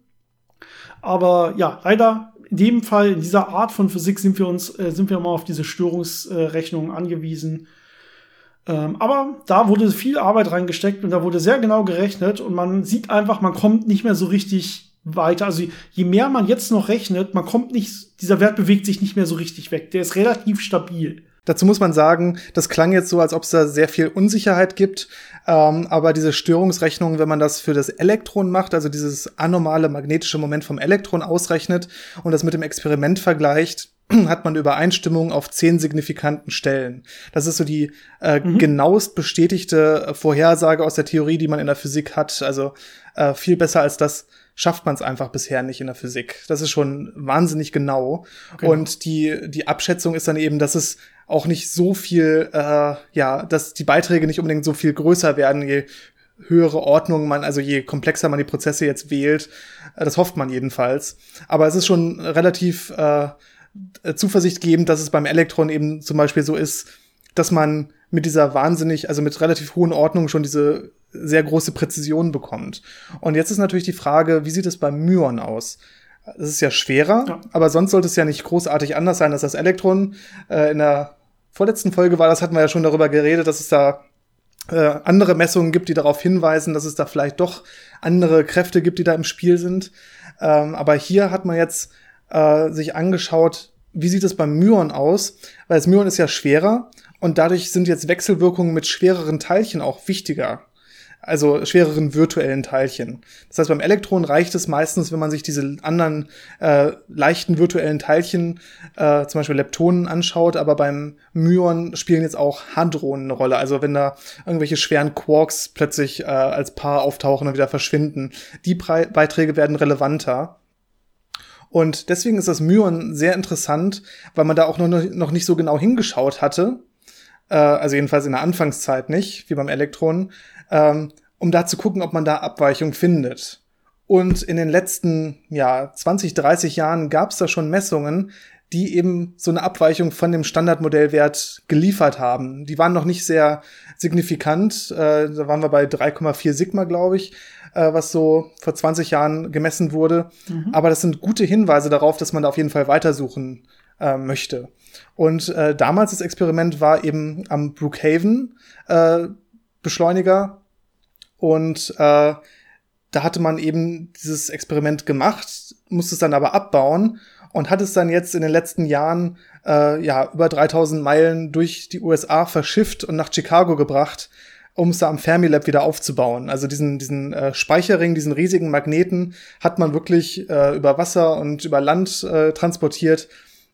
Aber ja, leider in dem Fall, in dieser Art von Physik sind wir uns, äh, sind wir immer auf diese Störungsrechnungen angewiesen. Ähm, aber da wurde viel Arbeit reingesteckt und da wurde sehr genau gerechnet und man sieht einfach, man kommt nicht mehr so richtig weiter. Also je mehr man jetzt noch rechnet, man kommt nicht, dieser Wert bewegt sich nicht mehr so richtig weg. Der ist relativ stabil. Dazu muss man sagen, das klang jetzt so, als ob es da sehr viel Unsicherheit gibt. Ähm, aber diese Störungsrechnung, wenn man das für das Elektron macht, also dieses anormale magnetische Moment vom Elektron ausrechnet und das mit dem Experiment vergleicht, hat man Übereinstimmung auf zehn signifikanten Stellen. Das ist so die äh, mhm. genauest bestätigte Vorhersage aus der Theorie, die man in der Physik hat. Also äh, viel besser als das, schafft man es einfach bisher nicht in der Physik. Das ist schon wahnsinnig genau. genau. Und die, die Abschätzung ist dann eben, dass es auch nicht so viel, äh, ja, dass die Beiträge nicht unbedingt so viel größer werden, je höhere Ordnung man, also je komplexer man die Prozesse jetzt wählt. Äh, das hofft man jedenfalls. Aber es ist schon relativ äh, zuversichtgebend, dass es beim Elektron eben zum Beispiel so ist, dass man mit dieser wahnsinnig, also mit relativ hohen Ordnungen schon diese sehr große Präzision bekommt. Und jetzt ist natürlich die Frage, wie sieht es beim Myon aus? Es ist ja schwerer, ja. aber sonst sollte es ja nicht großartig anders sein als das Elektron. Äh, in der vorletzten Folge war das, hatten wir ja schon darüber geredet, dass es da äh, andere Messungen gibt, die darauf hinweisen, dass es da vielleicht doch andere Kräfte gibt, die da im Spiel sind. Ähm, aber hier hat man jetzt äh, sich angeschaut, wie sieht es beim Myon aus? Weil das Myon ist ja schwerer und dadurch sind jetzt Wechselwirkungen mit schwereren Teilchen auch wichtiger also schwereren virtuellen Teilchen. Das heißt, beim Elektron reicht es meistens, wenn man sich diese anderen äh, leichten virtuellen Teilchen, äh, zum Beispiel Leptonen, anschaut, aber beim Myon spielen jetzt auch Hadronen eine Rolle. Also wenn da irgendwelche schweren Quarks plötzlich äh, als Paar auftauchen und wieder verschwinden, die Pre Beiträge werden relevanter. Und deswegen ist das Myon sehr interessant, weil man da auch noch, noch nicht so genau hingeschaut hatte. Äh, also jedenfalls in der Anfangszeit nicht, wie beim Elektron ähm, um da zu gucken, ob man da Abweichungen findet. Und in den letzten ja, 20, 30 Jahren gab es da schon Messungen, die eben so eine Abweichung von dem Standardmodellwert geliefert haben. Die waren noch nicht sehr signifikant. Äh, da waren wir bei 3,4 Sigma, glaube ich, äh, was so vor 20 Jahren gemessen wurde. Mhm. Aber das sind gute Hinweise darauf, dass man da auf jeden Fall weitersuchen äh, möchte. Und äh, damals das Experiment war eben am Brookhaven äh, Beschleuniger und äh, da hatte man eben dieses Experiment gemacht, musste es dann aber abbauen und hat es dann jetzt in den letzten Jahren äh, ja über 3000 Meilen durch die USA verschifft und nach Chicago gebracht, um es da am Fermilab wieder aufzubauen. Also diesen, diesen äh, Speicherring, diesen riesigen Magneten hat man wirklich äh, über Wasser und über Land äh, transportiert,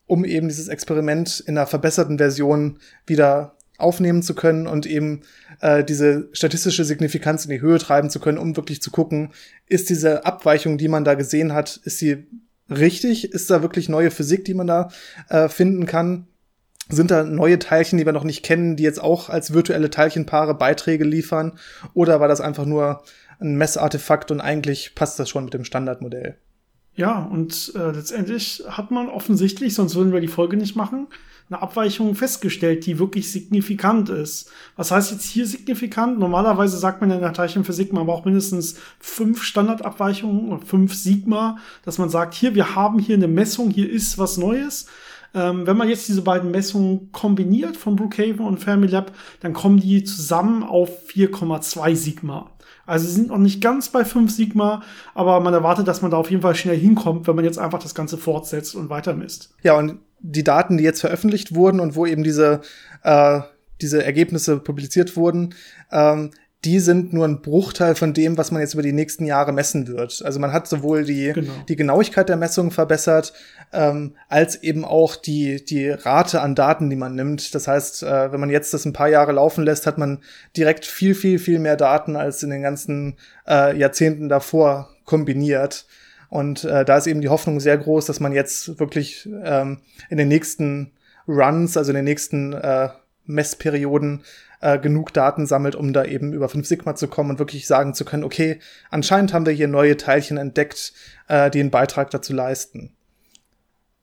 um eben dieses Experiment in einer verbesserten Version wieder aufnehmen zu können und eben äh, diese statistische Signifikanz in die Höhe treiben zu können, um wirklich zu gucken, ist diese Abweichung, die man da gesehen hat, ist sie richtig? Ist da wirklich neue Physik, die man da äh, finden kann? Sind da neue Teilchen, die wir noch nicht kennen, die jetzt auch als virtuelle Teilchenpaare Beiträge liefern? Oder war das einfach nur ein Messartefakt und eigentlich passt das schon mit dem Standardmodell? Ja, und äh, letztendlich hat man offensichtlich, sonst würden wir die Folge nicht machen, eine Abweichung festgestellt, die wirklich signifikant ist. Was heißt jetzt hier signifikant? Normalerweise sagt man in der Teilchenphysik, man braucht mindestens fünf Standardabweichungen oder fünf Sigma, dass man sagt, hier, wir haben hier eine Messung, hier ist was Neues. Ähm, wenn man jetzt diese beiden Messungen kombiniert von Brookhaven und Fermilab, dann kommen die zusammen auf 4,2 Sigma. Also sie sind noch nicht ganz bei 5 Sigma, aber man erwartet, dass man da auf jeden Fall schnell hinkommt, wenn man jetzt einfach das Ganze fortsetzt und weiter misst. Ja, und die Daten, die jetzt veröffentlicht wurden und wo eben diese, äh, diese Ergebnisse publiziert wurden, ähm, die sind nur ein Bruchteil von dem, was man jetzt über die nächsten Jahre messen wird. Also man hat sowohl die, genau. die Genauigkeit der Messungen verbessert, ähm, als eben auch die, die Rate an Daten, die man nimmt. Das heißt, äh, wenn man jetzt das ein paar Jahre laufen lässt, hat man direkt viel, viel, viel mehr Daten als in den ganzen äh, Jahrzehnten davor kombiniert. Und äh, da ist eben die Hoffnung sehr groß, dass man jetzt wirklich ähm, in den nächsten Runs, also in den nächsten äh, Messperioden, äh, genug Daten sammelt, um da eben über 5 Sigma zu kommen und wirklich sagen zu können, okay, anscheinend haben wir hier neue Teilchen entdeckt, äh, die einen Beitrag dazu leisten.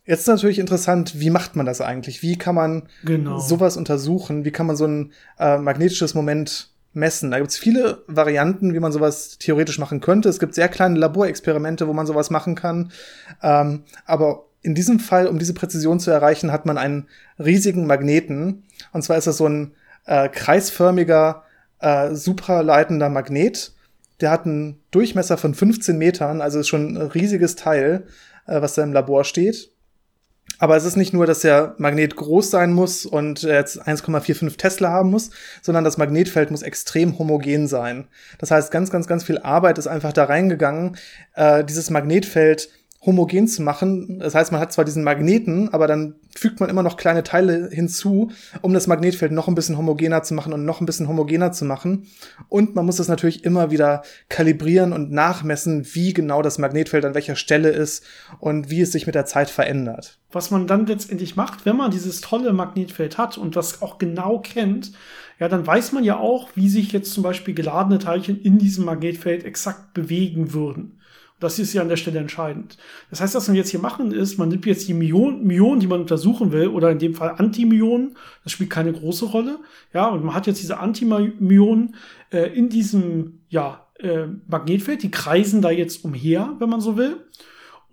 Jetzt ist natürlich interessant, wie macht man das eigentlich? Wie kann man genau. sowas untersuchen? Wie kann man so ein äh, magnetisches Moment messen. Da gibt es viele Varianten, wie man sowas theoretisch machen könnte. Es gibt sehr kleine Laborexperimente, wo man sowas machen kann. Ähm, aber in diesem Fall, um diese Präzision zu erreichen, hat man einen riesigen Magneten. Und zwar ist das so ein äh, kreisförmiger, äh, supraleitender Magnet. Der hat einen Durchmesser von 15 Metern, also ist schon ein riesiges Teil, äh, was da im Labor steht. Aber es ist nicht nur, dass der Magnet groß sein muss und jetzt 1,45 Tesla haben muss, sondern das Magnetfeld muss extrem homogen sein. Das heißt, ganz, ganz, ganz viel Arbeit ist einfach da reingegangen, äh, dieses Magnetfeld homogen zu machen. Das heißt, man hat zwar diesen Magneten, aber dann fügt man immer noch kleine Teile hinzu, um das Magnetfeld noch ein bisschen homogener zu machen und noch ein bisschen homogener zu machen. Und man muss das natürlich immer wieder kalibrieren und nachmessen, wie genau das Magnetfeld an welcher Stelle ist und wie es sich mit der Zeit verändert. Was man dann letztendlich macht, wenn man dieses tolle Magnetfeld hat und das auch genau kennt, ja, dann weiß man ja auch, wie sich jetzt zum Beispiel geladene Teilchen in diesem Magnetfeld exakt bewegen würden. Das ist ja an der Stelle entscheidend. Das heißt, was wir jetzt hier machen ist, man nimmt jetzt die Myonen, die man untersuchen will, oder in dem Fall Antimyonen, das spielt keine große Rolle, ja, und man hat jetzt diese Antimyonen äh, in diesem, ja, äh, Magnetfeld, die kreisen da jetzt umher, wenn man so will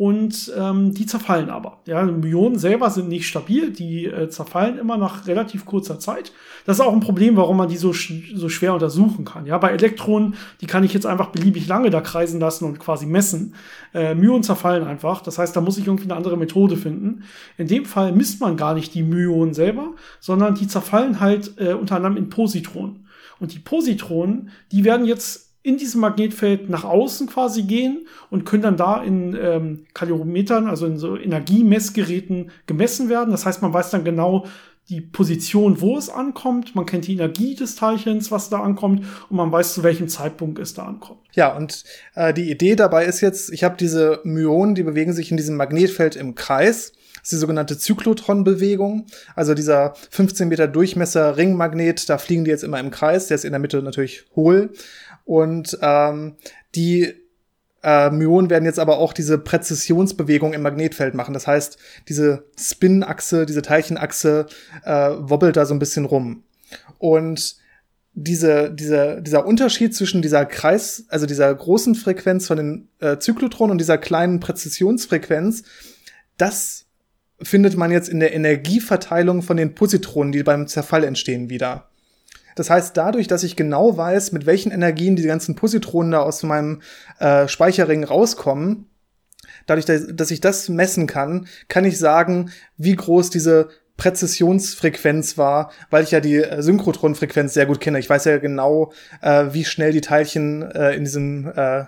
und ähm, die zerfallen aber. Ja, Myonen selber sind nicht stabil, die äh, zerfallen immer nach relativ kurzer Zeit. Das ist auch ein Problem, warum man die so, sch so schwer untersuchen kann. Ja, bei Elektronen, die kann ich jetzt einfach beliebig lange da kreisen lassen und quasi messen. Äh, Myonen zerfallen einfach. Das heißt, da muss ich irgendwie eine andere Methode finden. In dem Fall misst man gar nicht die Myonen selber, sondern die zerfallen halt äh, unter anderem in Positronen. Und die Positronen, die werden jetzt in diesem Magnetfeld nach außen quasi gehen und können dann da in ähm, Kalorimetern, also in so Energiemessgeräten gemessen werden. Das heißt, man weiß dann genau die Position, wo es ankommt, man kennt die Energie des Teilchens, was da ankommt und man weiß, zu welchem Zeitpunkt es da ankommt. Ja, und äh, die Idee dabei ist jetzt, ich habe diese Myonen, die bewegen sich in diesem Magnetfeld im Kreis. Das ist die sogenannte Zyklotron-Bewegung. Also dieser 15 Meter Durchmesser Ringmagnet, da fliegen die jetzt immer im Kreis. Der ist in der Mitte natürlich hohl. Und ähm, die äh, Myonen werden jetzt aber auch diese Präzisionsbewegung im Magnetfeld machen. Das heißt, diese Spin-Achse, diese Teilchenachse äh, wobbelt da so ein bisschen rum. Und diese, diese, dieser Unterschied zwischen dieser Kreis, also dieser großen Frequenz von den äh, Zyklotronen und dieser kleinen Präzisionsfrequenz, das findet man jetzt in der Energieverteilung von den Positronen, die beim Zerfall entstehen, wieder. Das heißt, dadurch, dass ich genau weiß, mit welchen Energien die ganzen Positronen da aus meinem äh, Speicherring rauskommen, dadurch, dass ich das messen kann, kann ich sagen, wie groß diese Präzisionsfrequenz war, weil ich ja die äh, Synchrotronfrequenz sehr gut kenne. Ich weiß ja genau, äh, wie schnell die Teilchen äh, in diesem äh,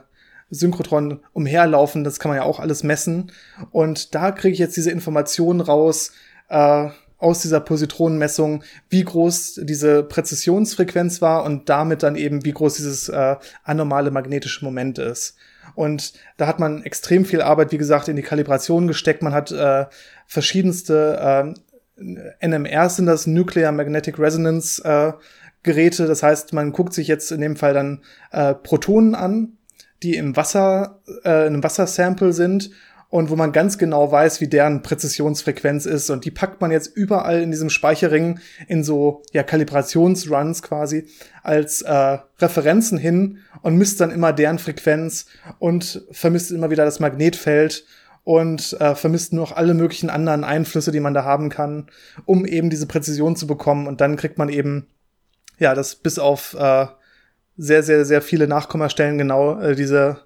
Synchrotron umherlaufen. Das kann man ja auch alles messen. Und da kriege ich jetzt diese Informationen raus, äh, aus dieser Positronenmessung, wie groß diese Präzisionsfrequenz war und damit dann eben, wie groß dieses äh, anormale magnetische Moment ist. Und da hat man extrem viel Arbeit, wie gesagt, in die Kalibration gesteckt. Man hat äh, verschiedenste äh, NMRs sind das Nuclear Magnetic Resonance äh, Geräte. Das heißt, man guckt sich jetzt in dem Fall dann äh, Protonen an, die im Wasser, äh, in einem Wassersample sind und wo man ganz genau weiß, wie deren Präzisionsfrequenz ist. Und die packt man jetzt überall in diesem Speicherring in so ja, Kalibrationsruns quasi als äh, Referenzen hin und misst dann immer deren Frequenz und vermisst immer wieder das Magnetfeld und äh, vermisst nur noch alle möglichen anderen Einflüsse, die man da haben kann, um eben diese Präzision zu bekommen. Und dann kriegt man eben ja das bis auf äh, sehr, sehr, sehr viele Nachkommastellen genau äh, diese,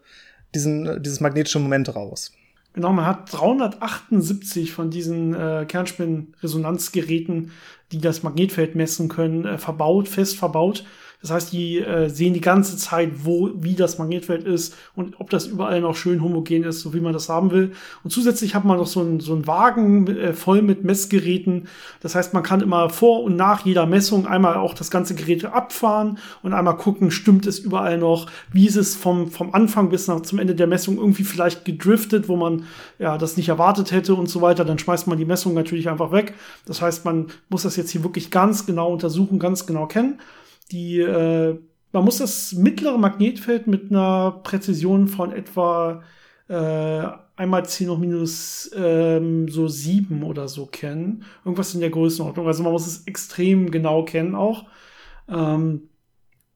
diesen, dieses magnetische Moment raus. Genau, man hat 378 von diesen äh, Kernspinresonanzgeräten, die das Magnetfeld messen können, äh, verbaut, fest verbaut. Das heißt, die äh, sehen die ganze Zeit, wo, wie das Magnetfeld ist und ob das überall noch schön homogen ist, so wie man das haben will. Und zusätzlich hat man noch so einen so einen Wagen äh, voll mit Messgeräten. Das heißt, man kann immer vor und nach jeder Messung einmal auch das ganze Gerät abfahren und einmal gucken, stimmt es überall noch? Wie ist es vom, vom Anfang bis nach zum Ende der Messung irgendwie vielleicht gedriftet, wo man ja das nicht erwartet hätte und so weiter. Dann schmeißt man die Messung natürlich einfach weg. Das heißt, man muss das jetzt hier wirklich ganz genau untersuchen, ganz genau kennen. Die, äh, man muss das mittlere Magnetfeld mit einer Präzision von etwa äh, einmal 10 hoch minus ähm, so 7 oder so kennen. Irgendwas in der Größenordnung. Also man muss es extrem genau kennen auch. Ähm,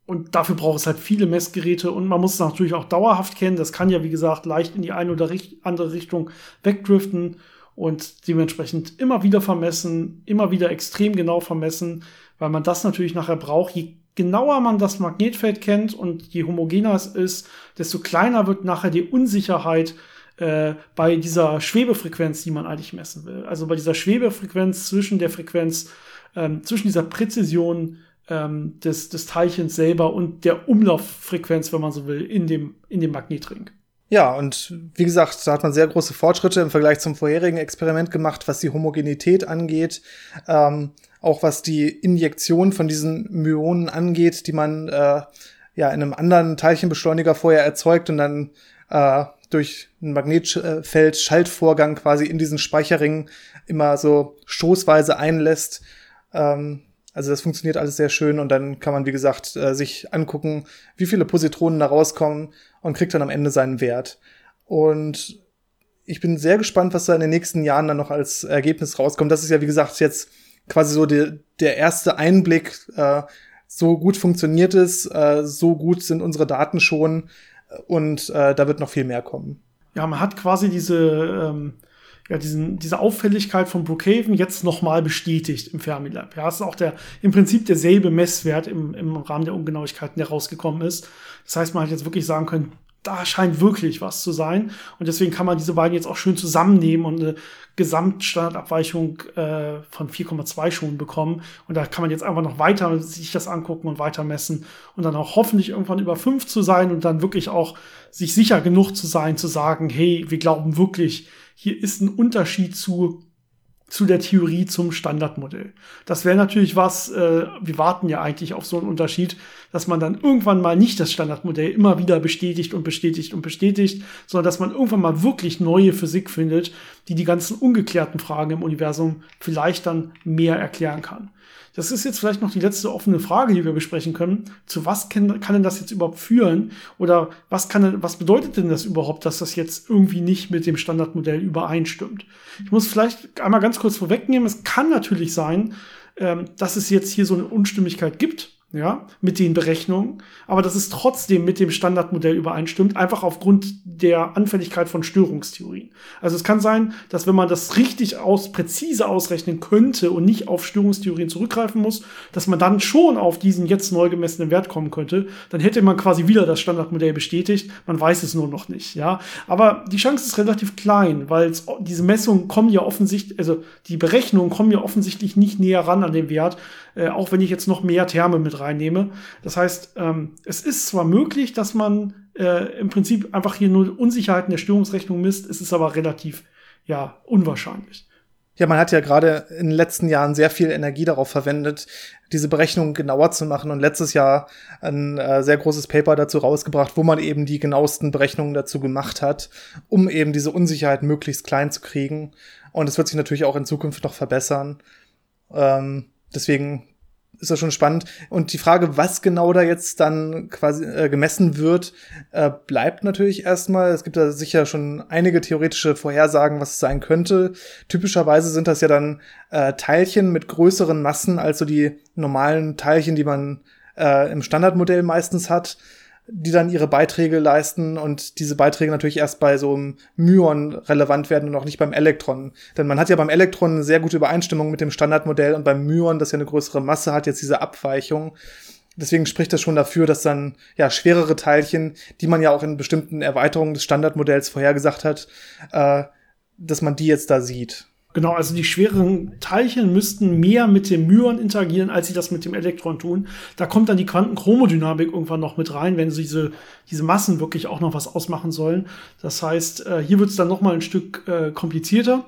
und dafür braucht es halt viele Messgeräte und man muss es natürlich auch dauerhaft kennen. Das kann ja, wie gesagt, leicht in die eine oder andere Richtung wegdriften und dementsprechend immer wieder vermessen, immer wieder extrem genau vermessen, weil man das natürlich nachher braucht. Je genauer man das Magnetfeld kennt und je homogener es ist, desto kleiner wird nachher die Unsicherheit äh, bei dieser Schwebefrequenz, die man eigentlich messen will. Also bei dieser Schwebefrequenz zwischen der Frequenz, ähm, zwischen dieser Präzision ähm, des, des Teilchens selber und der Umlauffrequenz, wenn man so will, in dem, in dem Magnetring. Ja, und wie gesagt, da hat man sehr große Fortschritte im Vergleich zum vorherigen Experiment gemacht, was die Homogenität angeht. Ähm, auch was die Injektion von diesen Myonen angeht, die man äh, ja in einem anderen Teilchenbeschleuniger vorher erzeugt und dann äh, durch einen Magnetfeld-Schaltvorgang quasi in diesen Speicherring immer so stoßweise einlässt. Ähm, also das funktioniert alles sehr schön und dann kann man, wie gesagt, äh, sich angucken, wie viele Positronen da rauskommen und kriegt dann am Ende seinen Wert. Und ich bin sehr gespannt, was da in den nächsten Jahren dann noch als Ergebnis rauskommt. Das ist ja, wie gesagt, jetzt quasi so die, der erste Einblick. Äh, so gut funktioniert es, äh, so gut sind unsere Daten schon und äh, da wird noch viel mehr kommen. Ja, man hat quasi diese, ähm, ja, diesen, diese Auffälligkeit von Brookhaven jetzt nochmal bestätigt im Fermilab. Ja, es ist auch der, im Prinzip derselbe Messwert im, im Rahmen der Ungenauigkeiten, der rausgekommen ist. Das heißt, man hat jetzt wirklich sagen können, da scheint wirklich was zu sein. Und deswegen kann man diese beiden jetzt auch schön zusammennehmen und eine Gesamtstandardabweichung äh, von 4,2 schon bekommen. Und da kann man jetzt einfach noch weiter sich das angucken und weiter messen und dann auch hoffentlich irgendwann über 5 zu sein und dann wirklich auch sich sicher genug zu sein, zu sagen, hey, wir glauben wirklich, hier ist ein Unterschied zu zu der Theorie zum Standardmodell. Das wäre natürlich was, äh, wir warten ja eigentlich auf so einen Unterschied, dass man dann irgendwann mal nicht das Standardmodell immer wieder bestätigt und bestätigt und bestätigt, sondern dass man irgendwann mal wirklich neue Physik findet, die die ganzen ungeklärten Fragen im Universum vielleicht dann mehr erklären kann. Das ist jetzt vielleicht noch die letzte offene Frage, die wir besprechen können. Zu was kann, denn das jetzt überhaupt führen? Oder was kann, was bedeutet denn das überhaupt, dass das jetzt irgendwie nicht mit dem Standardmodell übereinstimmt? Ich muss vielleicht einmal ganz kurz vorwegnehmen. Es kann natürlich sein, ähm, dass es jetzt hier so eine Unstimmigkeit gibt ja, mit den Berechnungen, aber dass es trotzdem mit dem Standardmodell übereinstimmt, einfach aufgrund der Anfälligkeit von Störungstheorien. Also es kann sein, dass wenn man das richtig aus, präzise ausrechnen könnte und nicht auf Störungstheorien zurückgreifen muss, dass man dann schon auf diesen jetzt neu gemessenen Wert kommen könnte. Dann hätte man quasi wieder das Standardmodell bestätigt. Man weiß es nur noch nicht, ja. Aber die Chance ist relativ klein, weil diese Messungen kommen ja offensichtlich, also die Berechnungen kommen ja offensichtlich nicht näher ran an den Wert, äh, auch wenn ich jetzt noch mehr Therme mit reinnehme. Das heißt, ähm, es ist zwar möglich, dass man äh, im Prinzip einfach hier nur Unsicherheiten der Störungsrechnung misst, es ist aber relativ ja unwahrscheinlich. Ja, man hat ja gerade in den letzten Jahren sehr viel Energie darauf verwendet, diese Berechnungen genauer zu machen und letztes Jahr ein äh, sehr großes Paper dazu rausgebracht, wo man eben die genauesten Berechnungen dazu gemacht hat, um eben diese Unsicherheit möglichst klein zu kriegen. Und es wird sich natürlich auch in Zukunft noch verbessern. Ähm, deswegen ist das schon spannend. Und die Frage, was genau da jetzt dann quasi äh, gemessen wird, äh, bleibt natürlich erstmal. Es gibt da sicher schon einige theoretische Vorhersagen, was es sein könnte. Typischerweise sind das ja dann äh, Teilchen mit größeren Massen als so die normalen Teilchen, die man äh, im Standardmodell meistens hat die dann ihre Beiträge leisten und diese Beiträge natürlich erst bei so einem Myon relevant werden und auch nicht beim Elektron. Denn man hat ja beim Elektron eine sehr gute Übereinstimmung mit dem Standardmodell und beim Myon, das ja eine größere Masse hat, jetzt diese Abweichung. Deswegen spricht das schon dafür, dass dann ja schwerere Teilchen, die man ja auch in bestimmten Erweiterungen des Standardmodells vorhergesagt hat, äh, dass man die jetzt da sieht. Genau, also die schweren Teilchen müssten mehr mit dem Myon interagieren, als sie das mit dem Elektron tun. Da kommt dann die Quantenchromodynamik irgendwann noch mit rein, wenn sie diese, diese Massen wirklich auch noch was ausmachen sollen. Das heißt, äh, hier wird es dann noch mal ein Stück äh, komplizierter.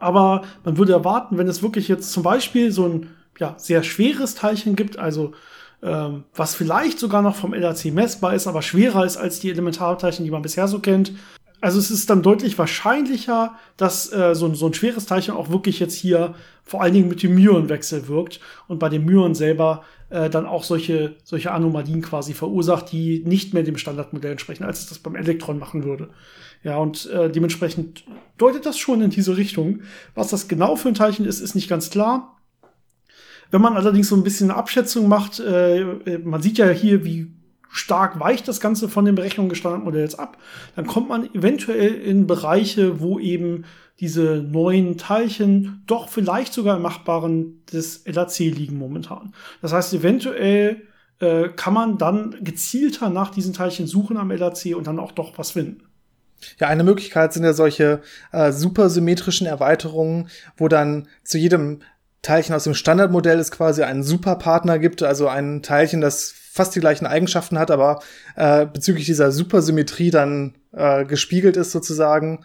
Aber man würde erwarten, wenn es wirklich jetzt zum Beispiel so ein ja, sehr schweres Teilchen gibt, also ähm, was vielleicht sogar noch vom LHC messbar ist, aber schwerer ist als die Elementarteilchen, die man bisher so kennt, also es ist dann deutlich wahrscheinlicher, dass äh, so, ein, so ein schweres Teilchen auch wirklich jetzt hier vor allen Dingen mit dem Myonwechsel wirkt und bei dem Myon selber äh, dann auch solche, solche Anomalien quasi verursacht, die nicht mehr dem Standardmodell entsprechen, als es das beim Elektron machen würde. Ja, und äh, dementsprechend deutet das schon in diese Richtung. Was das genau für ein Teilchen ist, ist nicht ganz klar. Wenn man allerdings so ein bisschen eine Abschätzung macht, äh, äh man sieht ja hier, wie stark weicht das Ganze von den Berechnungen des Standardmodells ab, dann kommt man eventuell in Bereiche, wo eben diese neuen Teilchen doch vielleicht sogar im Machbaren des LAC liegen momentan. Das heißt, eventuell äh, kann man dann gezielter nach diesen Teilchen suchen am LAC und dann auch doch was finden. Ja, eine Möglichkeit sind ja solche äh, supersymmetrischen Erweiterungen, wo dann zu jedem Teilchen aus dem Standardmodell es quasi einen Superpartner gibt, also ein Teilchen, das fast die gleichen Eigenschaften hat, aber äh, bezüglich dieser Supersymmetrie dann äh, gespiegelt ist sozusagen.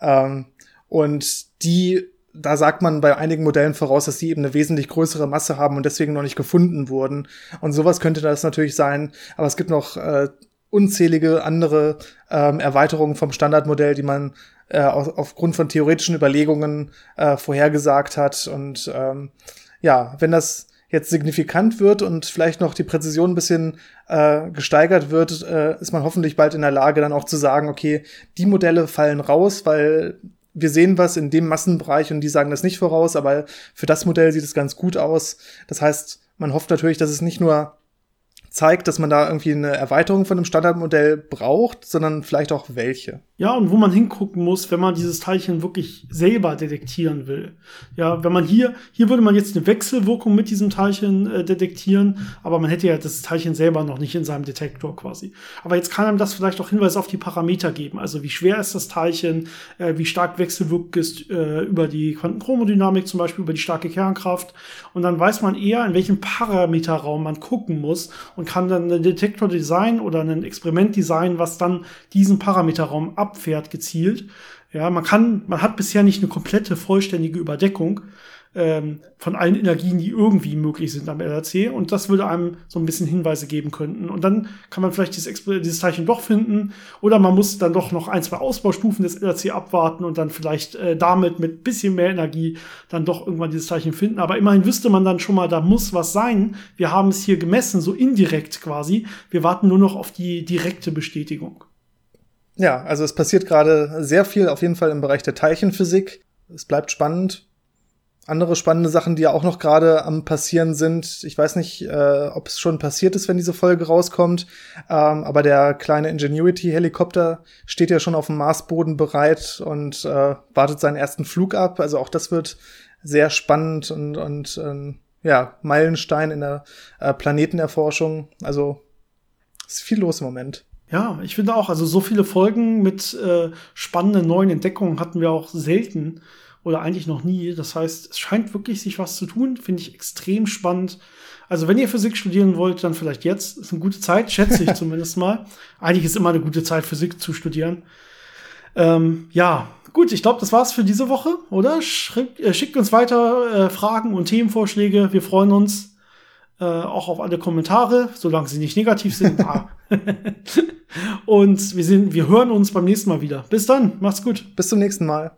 Ähm, und die, da sagt man bei einigen Modellen voraus, dass die eben eine wesentlich größere Masse haben und deswegen noch nicht gefunden wurden. Und sowas könnte das natürlich sein. Aber es gibt noch äh, unzählige andere ähm, Erweiterungen vom Standardmodell, die man äh, auf, aufgrund von theoretischen Überlegungen äh, vorhergesagt hat. Und ähm, ja, wenn das jetzt signifikant wird und vielleicht noch die Präzision ein bisschen äh, gesteigert wird, äh, ist man hoffentlich bald in der Lage, dann auch zu sagen, okay, die Modelle fallen raus, weil wir sehen was in dem Massenbereich und die sagen das nicht voraus, aber für das Modell sieht es ganz gut aus. Das heißt, man hofft natürlich, dass es nicht nur zeigt, dass man da irgendwie eine Erweiterung von dem Standardmodell braucht, sondern vielleicht auch welche. Ja, und wo man hingucken muss, wenn man dieses Teilchen wirklich selber detektieren will. Ja, wenn man hier, hier würde man jetzt eine Wechselwirkung mit diesem Teilchen äh, detektieren, aber man hätte ja das Teilchen selber noch nicht in seinem Detektor quasi. Aber jetzt kann einem das vielleicht auch Hinweise auf die Parameter geben. Also wie schwer ist das Teilchen, äh, wie stark wechselwirkt es äh, über die Quantenchromodynamik, zum Beispiel über die starke Kernkraft. Und dann weiß man eher, in welchem Parameterraum man gucken muss und kann dann ein Detektor designen oder ein Experiment designen, was dann diesen Parameterraum abfährt gezielt. Ja, man kann, man hat bisher nicht eine komplette vollständige Überdeckung ähm, von allen Energien, die irgendwie möglich sind am LHC. Und das würde einem so ein bisschen Hinweise geben könnten. Und dann kann man vielleicht dieses, dieses Teilchen doch finden. Oder man muss dann doch noch ein, zwei Ausbaustufen des LHC abwarten und dann vielleicht äh, damit mit bisschen mehr Energie dann doch irgendwann dieses Teilchen finden. Aber immerhin wüsste man dann schon mal, da muss was sein. Wir haben es hier gemessen, so indirekt quasi. Wir warten nur noch auf die direkte Bestätigung. Ja, also es passiert gerade sehr viel auf jeden Fall im Bereich der Teilchenphysik. Es bleibt spannend andere spannende Sachen, die ja auch noch gerade am passieren sind. Ich weiß nicht, äh, ob es schon passiert ist, wenn diese Folge rauskommt, ähm, aber der kleine Ingenuity-Helikopter steht ja schon auf dem Marsboden bereit und äh, wartet seinen ersten Flug ab. Also auch das wird sehr spannend und, und äh, ja, Meilenstein in der äh, Planetenerforschung. Also ist viel los im Moment. Ja, ich finde auch, also so viele Folgen mit äh, spannenden neuen Entdeckungen hatten wir auch selten oder eigentlich noch nie. Das heißt, es scheint wirklich sich was zu tun, finde ich extrem spannend. Also wenn ihr Physik studieren wollt, dann vielleicht jetzt. Ist eine gute Zeit, schätze ich zumindest mal. Eigentlich ist immer eine gute Zeit, Physik zu studieren. Ähm, ja, gut, ich glaube, das war's für diese Woche, oder? Schickt, äh, schickt uns weiter äh, Fragen und Themenvorschläge. Wir freuen uns äh, auch auf alle Kommentare, solange sie nicht negativ sind. Ah. und wir, sind, wir hören uns beim nächsten Mal wieder. Bis dann, macht's gut. Bis zum nächsten Mal.